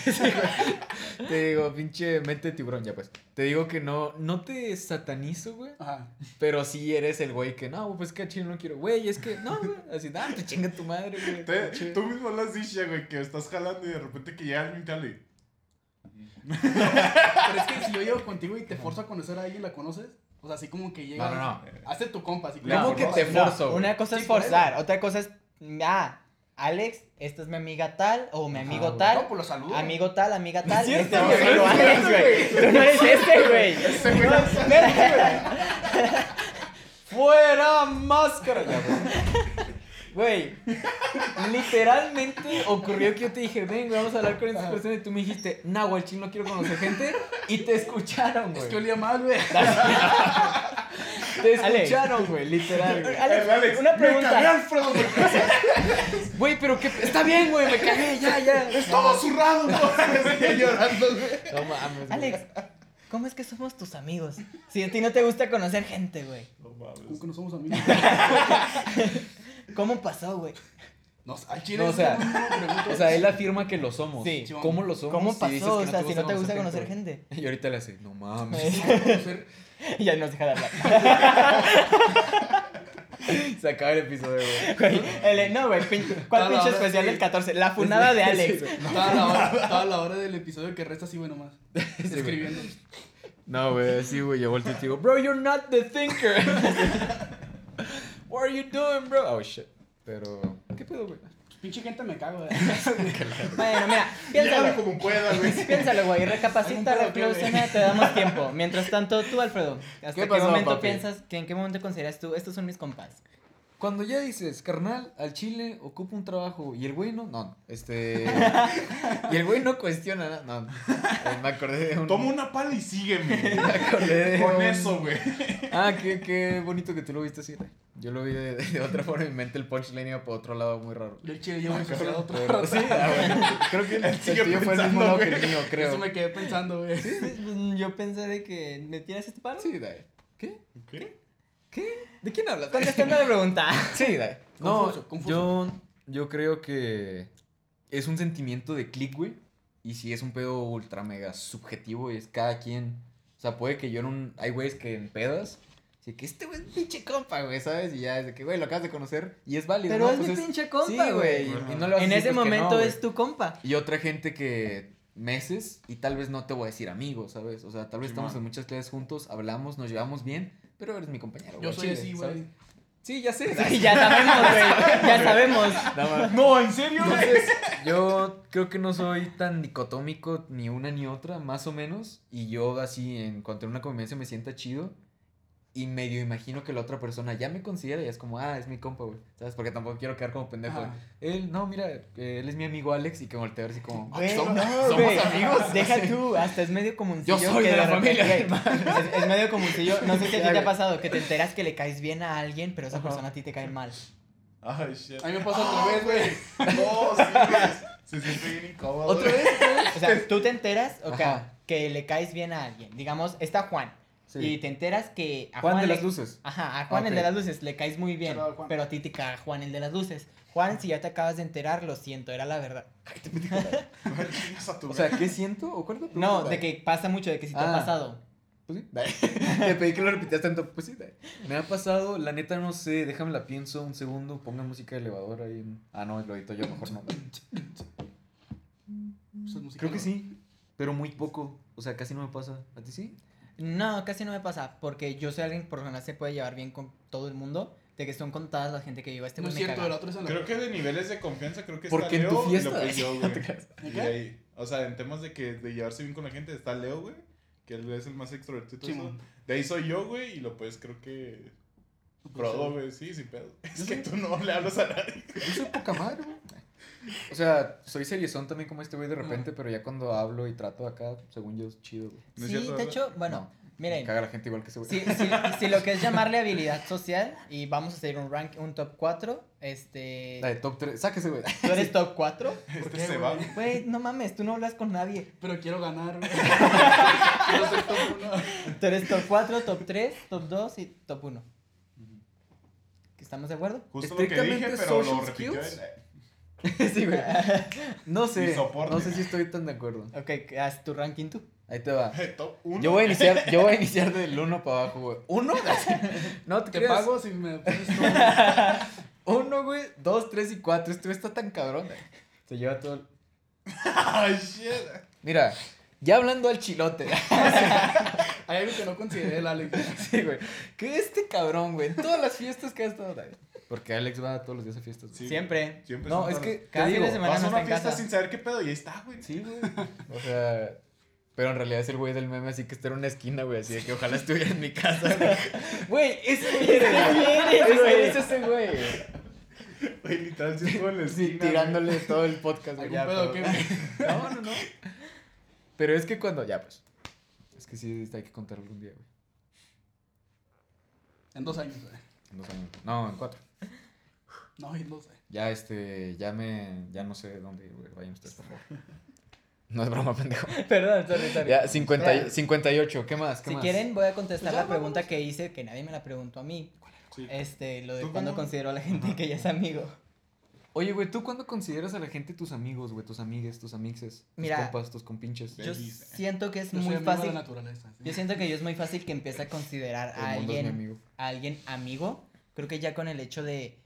Te digo, pinche mente tiburón, ya pues. Te digo que no, no te satanizo, güey. Ajá. Pero sí eres el güey que, no, pues que a chile no quiero. Güey, es que, no, güey. Así, ah, te chinga tu madre, güey. Te- pinche". tú mismo lo has dicho, güey, que estás jalando y de repente que llega alguien y te. Pero es que si yo llego contigo y te forzo a conocer a alguien, ¿la conoces? O sea, así como que llega. No, no, no. Hazte tu compa, así ¿Cómo que te forzo, una cosa es forzar, otra cosa es, ah, Alex, esta es mi amiga tal, o mi amigo tal, No, pues lo saludo. amigo tal, amiga tal, este es mi güey, amigo Alex, güey. Tú no eres este, güey. Ese güey No, no espera. ¡Fuera máscara! Ya, güey. Literalmente ocurrió que yo te dije, ven, güey, vamos a hablar con estas personas y tú me dijiste, nah, güey, no quiero conocer gente y te escucharon, Es güey. que olía mal, güey. Te escucharon, güey, literal, güey. Alex, Alex, una Me cagué, pregunta. Alfredo, güey. Pero que está bien, güey, me cagué, ya, ya. Estaba zurrado, güey. Llorando, güey. No mames, güey. Alex, ¿cómo es que somos tus amigos? Si a ti no te gusta conocer gente, güey. No mames. que no somos amigos. ¿Cómo pasó, güey? No, al chile. No, o sea. O él afirma que lo somos. Sí. ¿Cómo lo somos? ¿Cómo si dices pasó? que O sea, si no te gusta conocer gente. Y ahorita le hace, no mames. conocer- Ya nos deja de hablar. Se acaba el episodio, güey. No, güey, pin- ¿cuál pinche hora, especial sí. del 14? La funada de Sí, Alex. güey. Toda la hora, toda la hora del episodio que resta así, güey, nomás. Escribiendo. No, güey, sí, güey. Yo volteo y digo, bro, you're not the thinker. What are you doing, bro? Oh, shit. Pero, ¿qué pedo, güey? Pinche gente me cago, güey. Bueno, mira, piénsalo. como pueda, güey. Piénsalo, güey. Algún Recapacita, pedo reflexiona, te damos tiempo. Mientras tanto, tú, Alfredo, ¿hasta ¿Qué qué, pasó, momento papi? piensas, que en qué momento consideras tú, estos son mis compas? Cuando ya dices, carnal, al chile ocupa un trabajo y el güey no, no, este. y el güey no cuestiona nada. No, eh, me acordé de un. Toma una pala y sígueme. Me acordé de Con un- eso, güey. Ah, qué, qué bonito que tú lo viste así, güey. Yo lo vi de, de otra forma en mi mente, el punchline iba por otro lado muy raro. Yo el chile llevo asociado otro Pero, rato. sí, ah, bueno, creo que el, el tuyo fue el mismo lado que el mío, creo. Eso me quedé pensando, güey. Pues, Yo pensé de que me tiras este paro. Sí, Dai. ¿Qué? ¿Qué? ¿Qué? ¿De quién hablas? Contestando la pregunta. Sí, Dai. No, Confuso, confuso. yo, yo creo que es un sentimiento de click, güey. Y si es un pedo ultra mega subjetivo y es cada quien sea, puede que yo en un. Hay güeyes que en pedas. Así que este güey es pinche compa, güey, ¿sabes? Y ya es de que, güey, lo acabas de conocer y es válido. Pero ¿no? es Pues mi pinche Sí, compa, güey. y- Ajá. y no le vas a En decir, ese pues, no, momento güey. es tu compa. Y otra gente que meses y tal vez no te voy a decir amigos, ¿sabes? O sea, tal vez estamos Simón. en muchas clases juntos, hablamos, nos llevamos bien, pero eres mi compañero. Yo güey, soy así, güey. Sí, ya sé. Sí, ya sabemos, güey. Ya sabemos. Nada más. No, ¿en serio? Entonces, yo creo que no soy tan dicotómico ni una ni otra, más o menos. Y yo así, en cuanto a una convivencia me sienta chido. Y medio imagino que la otra persona ya me considera y es como, ah, es mi compa, güey. ¿Sabes? Porque tampoco quiero quedar como pendejo. Él, no, mira, eh, él es mi amigo Alex y que ver así como, Güey, "Somos- no, somos güey. amigos. Deja tú, hasta es medio comuncillo. Yo soy que de la repente- familia, güey, Es, es medio comuncillo. No sé si a ti te ha pasado que te enteras que le caes bien a alguien, pero esa Ajá. persona a ti te cae mal. Ay, shit. A mí me pasa al revés, güey. No, sí, güey. Se siente bien incómodo. ¿Otra vez? O sea, tú te enteras, o sea, que le caes bien a alguien. Digamos, está Juan. Sí. Y te enteras que a Juan, Juan, de le- las luces. Ajá, a Juan el de las luces le caes muy bien, pero a ti te cae Juan el de las luces. Juan, si ya te acabas de enterar, lo siento, era la verdad. Ay, tu O sea, ¿qué siento? ¿O cuál No, de que pasa mucho, de que si te ha Ah. pasado. Pues sí. Te pedí que lo repitieras tanto. Pues sí. Me ha pasado, la neta no sé, déjame la pienso un segundo, ponga música de elevador ahí. en- Ah, no, lo edito yo, mejor no. Creo que sí, pero muy poco. O sea, casi no me pasa. ¿A ti sí? No, casi no me pasa, porque yo soy alguien por lo general se puede llevar bien con todo el mundo, de que son contadas la gente que yo este No es me cierto, caga. el otro es en la Creo que de niveles de confianza, creo que Porque está en tu Leo fiesta- y luego yo, No güey. creas. Y ¿Qué? ahí, o sea, en temas de que de llevarse bien con la gente está Leo, güey, que él es el más extrovertido. y todo Simón. eso. De ahí soy yo, güey, y lo puedes creo que Frodo, güey, sí, sin pedo. Es que tú no le hablas a nadie. Yo soy poca madre, güey. O sea, soy seriezón también como este güey de repente, pero ya cuando hablo y trato acá, según yo, es chido, güey. ¿No es Sí, cierto, de hecho, bueno, No, miren, Me caga la gente igual que ese güey. si, si, si lo que es llamarle habilidad social, y vamos a hacer un rank, un top 4, este... La de top 3, sáquese, güey. ¿Tú eres top 4? Este qué, se güey? va, güey. No mames, tú no hablas con nadie. Pero quiero ganar, güey. Quiero ser top uno. Tú eres top 4, top 3, top 2 y top 1. ¿Estamos de acuerdo? Justo lo que dije, pero lo repitió. él. sí, güey. No sé, soporte. no sé si estoy tan de acuerdo. Ok, haz tu ranking tú. Ahí te va. Top 1. Yo voy a iniciar, yo voy a iniciar del 1 para abajo, güey. ¿Uno? No te, Te creas. pago si me pones todo. Uno, güey, dos, tres y cuatro. Este güey está tan cabrón. güey. Se lleva todo. el- Ay, shit. Mira, ya hablando al chilote. Hay algo que no consideré el Alex. Sí, güey. Que este cabrón, güey, en todas las fiestas que ha estado. güey. Porque Alex va todos los días a fiestas. Sí, Siempre. Siempre No, es que. Cada fin de semana Vas a no una fiesta sin saber qué pedo y ahí está, güey. Sí, güey. O sea. Pero en realidad es el güey del meme, así que está en una esquina, güey. Así de que ojalá estuviera en mi casa. güey. Güey, ese güey eres, güey. es ese güey. Güey, literal, sí estuvo en la Sí, esquina, güey. tirándole todo el podcast, güey. ¿Algún Ya, pedo pero- qué, No, no, no. Pero es que cuando. Ya, pues. Es que sí, hay que contar algún día, güey. En dos años, güey. En dos años. No, en cuatro. No, dos, güey. Ya, este. Ya me. Ya no sé dónde güey. Vayan ustedes, por favor. No es broma, pendejo. Perdón, sorry, sorry. Ya, 50, y- Vean, 58. ¿Qué más? ¿Qué Si más? quieren, voy a contestar Pues la pregunta que hice, que nadie me la preguntó a mí. Sí. Este, lo de ¿Tú cuándo cómo? considero a la gente que ya es amigo. Oye, güey, ¿tú cuándo consideras a la gente tus amigos, güey? Tus amigues, tus amixes, tus Mira. compas, tus compinches? Yo siento que es Yo soy muy fácil. la naturaleza. sí. Yo siento que yo es muy fácil que empiece a considerar a alguien, amigo. a alguien amigo. Creo que ya con el hecho de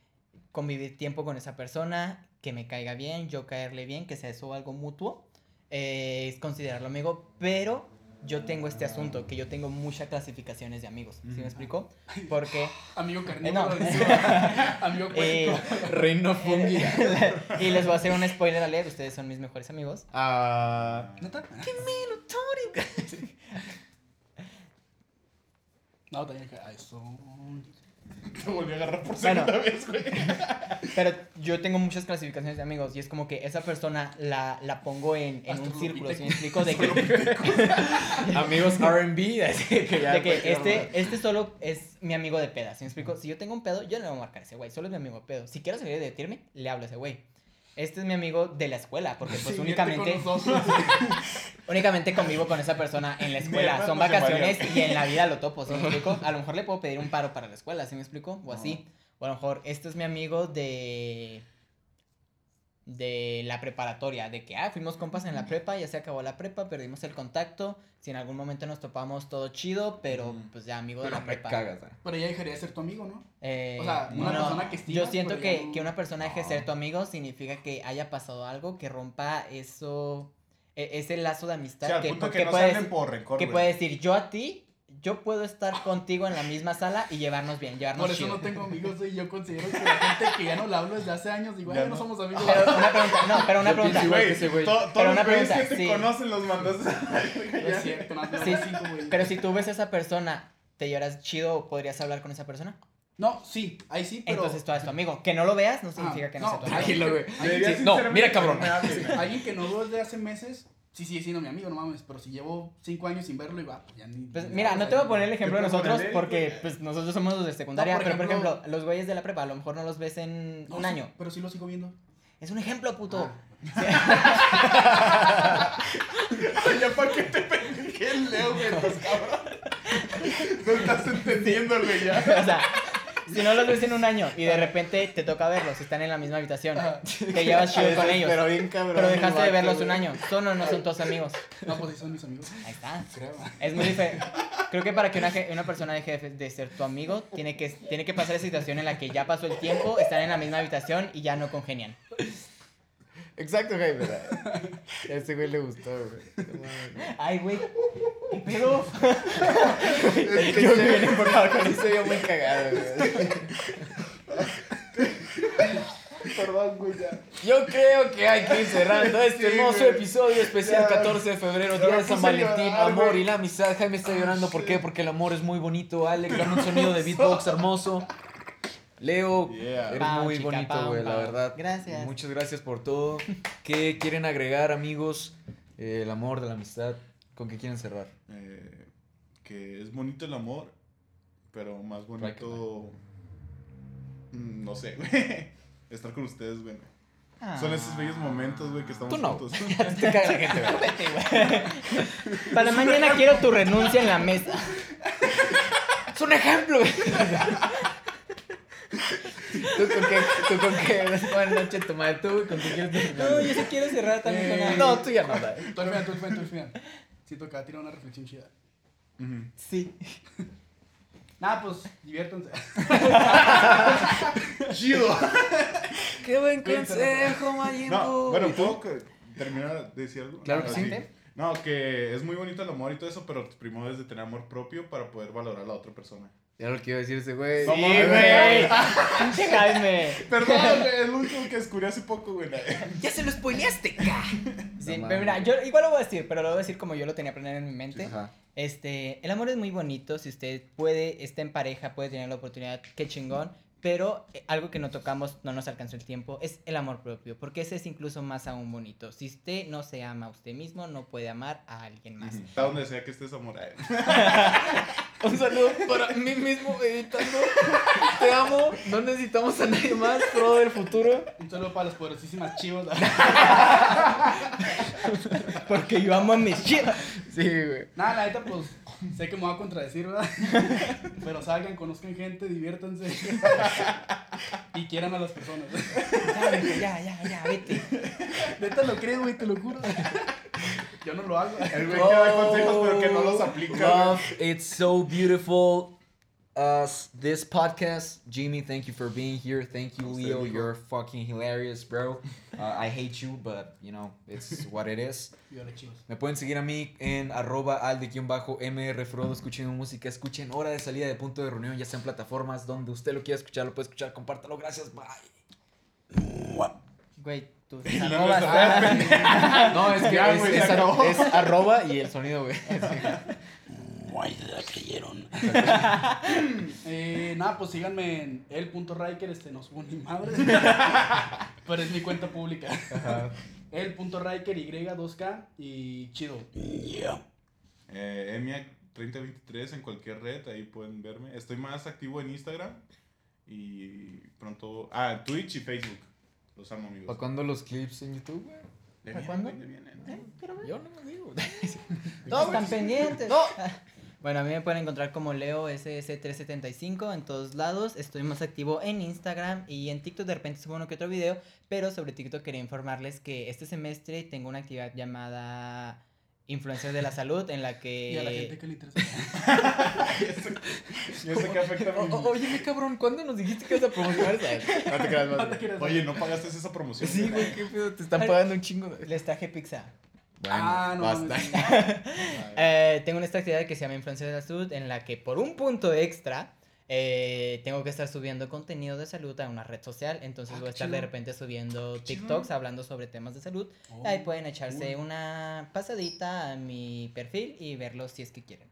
convivir tiempo con esa persona, que me caiga bien, yo caerle bien, que sea eso algo mutuo, eh, es considerarlo amigo. Pero yo tengo este asunto, que yo tengo muchas clasificaciones de amigos. ¿Sí me explico? Porque Amigo Eh, carnívoro. no. dice. Amigo Eh. Reino Fungi. y les voy a hacer un spoiler alert, ustedes son mis mejores amigos. Ah. ¿Neta? No, también que. Ay, son. Te volví a agarrar por Bueno. segunda vez, güey. Pero yo tengo muchas clasificaciones de amigos y es como que esa persona la, la pongo en, en un círculo. ¿sí me explico? De que, Amigos RB. Así que de que este, este solo es mi amigo de peda, ¿sí me explico? Si yo tengo un pedo, yo no le voy a marcar a ese güey, solo es mi amigo de pedo. Si quiero salir de divertirme, le hablo a ese güey. Este es mi amigo de la escuela, porque pues Sí, únicamente, únicamente convivo con esa persona en la escuela. Son vacaciones y en la vida lo topo, ¿sí me explico? A lo mejor le puedo pedir un paro para la escuela, ¿sí me explico? O así. O a lo mejor, este es mi amigo de... de la preparatoria, de que, ah, fuimos compas en la prepa, ya se acabó la prepa, perdimos el contacto, si en algún momento nos topamos todo chido, pero pues ya amigo de la prepa. cagas, güey. Pero ya dejaría de ser tu amigo, ¿no? Eh, O sea, una no, persona que estimas, Yo siento que, no- que una persona deje de No. ser tu amigo significa que haya pasado algo que rompa eso, e- ese lazo de amistad O sea, que, punto que, que no puede, salen por que puede decir yo a ti, yo puedo estar contigo en la misma sala y llevarnos bien, llevarnos Por eso chido. no tengo amigos, güey. Yo considero que la gente que ya no le hablo desde hace años, digo, Ya "Ay, ya no no. somos amigos. Pero una pregunta, no, pero una Yo pregunta. igual güey. Pero los una güeyes que pregunta, te sí. conocen los es cierto, no, Sí, cinco, güey. Pero si tú ves a esa persona, ¿te llevarás chido? ¿Podrías hablar con esa persona? No, sí, ahí sí, pero... Entonces tú eres tu amigo. Que no lo veas no significa Ah, que no, no, sea tu amigo. Tranquilo, güey. Sí, no, mira, cabrón. Sí, alguien que no veo desde hace meses, sí sigue siendo mi amigo, no mames, pero si llevo cinco años sin verlo y va, pues ya ni... Pues ni mira, no te voy a poner el ejemplo de nosotros porque pues nosotros somos los de secundaria, No, por pero por ejemplo- los güeyes de la prepa a lo mejor no los ves en No, un sí, año. Pero sí lo sigo viendo. Es un ejemplo, puto. Ah. Ya para qué te pendejé el Leo, güey, los cabrón. No estás entendiendo, güey, ya. o sea, si no los ves en un año y de repente te toca verlos, están en la misma habitación, te llevas chido con ellos, Pero bien cabrón. pero dejaste de verlos un año. ¿Son o no son tus amigos? No, pues sí son mis amigos. Ahí está. Creo. Es muy diferente. Creo que para que una, una persona deje de, de ser tu amigo, tiene que, tiene que pasar esa situación en la que ya pasó el tiempo, están en la misma habitación y ya no congenian. Exacto, ¿verdad? A ese güey le gustó, güey. Ay, güey. ¿Qué pedo? Es que Yo se- bien enfocado con se vio muy cagado, güey. Perdón, güey, ya. Yo creo que hay que ir cerrando este Sí, hermoso güey. episodio especial Ya. 14 de febrero, día me de San Valentín, llorar, amor güey. y la amistad. Jaime está llorando, ¿por qué? Porque el amor es muy bonito. Alex, dame un sonido de beatbox hermoso. Leo, Yeah. eres Pau, muy chica, bonito, güey, la verdad. Gracias. Muchas gracias por todo. ¿Qué quieren agregar, amigos? Eh, el amor, de la amistad. ¿Con qué quieren cerrar? Eh, que es bonito el amor, pero más bonito. mm, No sé, güey. Estar con ustedes, güey. Son esos bellos momentos, güey, que estamos Tú no. juntos. Te caga la gente, güey. Vete, güey. Para mañana quiero tu renuncia en la mesa. Es un ejemplo, güey. ¿Tú con qué? ¿Tú con qué? Buenas noches, tu madre. ¿Tú con qué quieres terminar? No, yo sí quiero cerrar también con Eh, algo. No, tú ya no, güey. Tú al final, tú al final, tú al final. Siento que va a tirar una reflexión chida. Sí. Nada, pues, diviértanse. Chido. Qué buen consejo, Majin No, bueno. ¿puedo que- terminar de decir algo? Claro que sí. No, que es muy bonito el amor y todo eso, pero primero es de tener amor propio para poder valorar a la otra persona. Ya lo que iba a decir ese güey. No Sí, güey. Pinche Jaime. Perdón, lo último que descubrí hace poco, güey. Ya se lo spoileaste, ca. Sí, No pero mira, yo igual lo voy a decir, pero lo voy a decir como yo lo tenía planeado en mi mente. Ajá. Este, el amor es muy bonito, si usted puede, está en pareja, puede tener la oportunidad, qué chingón. Pero eh, algo que no tocamos, no nos alcanzó el tiempo, es el amor propio, porque ese es incluso más aún bonito. Si usted no se ama a usted mismo, no puede amar a alguien más. Está donde sea que estés amor. Ay, Un saludo para mí mismo editando. Te amo. No necesitamos a nadie más. Pro del futuro. Un saludo para las poderosísimas chivas. Porque yo amo a mis chivas. Sí, güey. Nada, la neta, pues, sé que me voy a contradecir, ¿verdad? Pero salgan, conozcan gente, diviértanse. Y quieran a las personas. Ya, ya, ya, ya, vete. Neta lo creo, güey, te lo juro. Yo no lo hago. El güey que da consejos, pero que no los aplica. güey. Love, it's so beautiful. Us, this podcast. Jimmy, thank you for being here. Thank you, Leo. You're fucking hilarious, bro. Uh, I hate you, but you know, it's what it is. Me pueden seguir a mí en arroba alde-mr Frodo, escuchen música, escuchen hora de salida de punto de reunión, ya sea en plataformas donde usted lo quiera escuchar, lo puede escuchar, compártalo, gracias, bye. Güey, tus arrobas. No, es que es, güey, es es arroba y el sonido, güey. Eh, nada, pues síganme en el.riker, este no subo ni madre. Pero es mi cuenta pública. El.riker Y2K y chido. Eh, Emia 3023 en cualquier red, ahí pueden verme. Estoy más activo en Instagram y pronto. Ah, en Twitch y Facebook. Los amo, amigos. ¿Para cuándo los clips en YouTube, güey? ¿Le ¿Para cuándo? ¿Le vienen? Eh, pero, Yo no me digo. Todos están pendientes. No. Bueno, a mí me pueden encontrar como Leo SS375 en todos lados. Estoy más activo en Instagram y en TikTok. De repente subo uno que otro video. Pero sobre TikTok quería informarles que este semestre tengo una actividad llamada Influencias de la Salud en la que... Y a la gente que le interesa. Y eso que afecta a o- Oye, cabrón, ¿cuándo nos dijiste que ibas a promocionar esa? No te creas, No madre. Oye, ¿no pagaste esa promoción? Sí, güey, qué pedo, te están pagando un chingo. de- Les traje pizza. Bueno, ah, no. basta. Eh, tengo esta actividad que se llama Influencia de la Salud, en la que por un punto extra eh, tengo que estar subiendo contenido de salud a una red social. Entonces Ah, voy a estar de repente subiendo Qué chido. TikToks hablando sobre temas de salud. Oh, Ahí pueden echarse cool. una pasadita a mi perfil y verlo si es que quieren.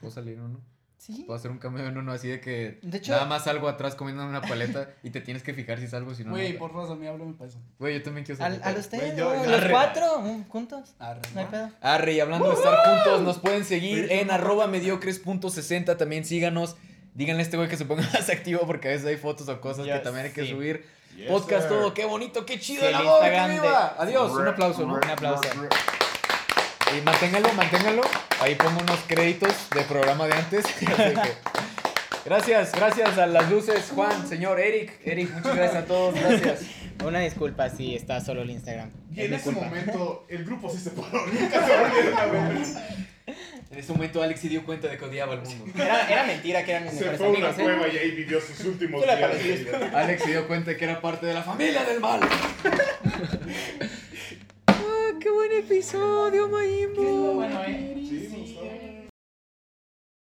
¿Puedo salir o no? Sí. Puedo hacer un cameo en uno así de que De hecho- nada más salgo atrás comiendo una paleta y te tienes que fijar si salgo si no. Güey, no. por favor, a mí háblame para eso. Güey, yo también quiero salir. a los tres, Güey, yo- yo- los arre. cuatro, mm, juntos. Arre, No hay pedo. Arre, y hablando de estar juntos, nos pueden seguir en arroba mediocres.60. También síganos. Díganle a este güey que se ponga más activo porque a veces hay fotos o cosas Ya que también hay que sí. subir. yes, Podcast sir. todo, qué bonito, qué chido Sí, el amor. Adiós, un aplauso, ¿no? Un aplauso. Y manténganlo, manténganlo. Ahí pongo unos créditos de programa de antes. Así que, Gracias, gracias a las luces, Juan, señor Eric. Eric, muchas gracias a todos, gracias. Una disculpa si está solo el Instagram. Y Es en ese culpa. momento, el grupo se separó. Nunca se volvieron a ver. En ese momento Alex se dio cuenta de que odiaba al mundo. Era, era mentira que eran mis Se mejores fue a una amigos, ¿eh? cueva y ahí vivió sus últimos ¿Qué le días. Alex se dio cuenta de que era parte de la familia del mal. qué buen episodio, Mayimbo.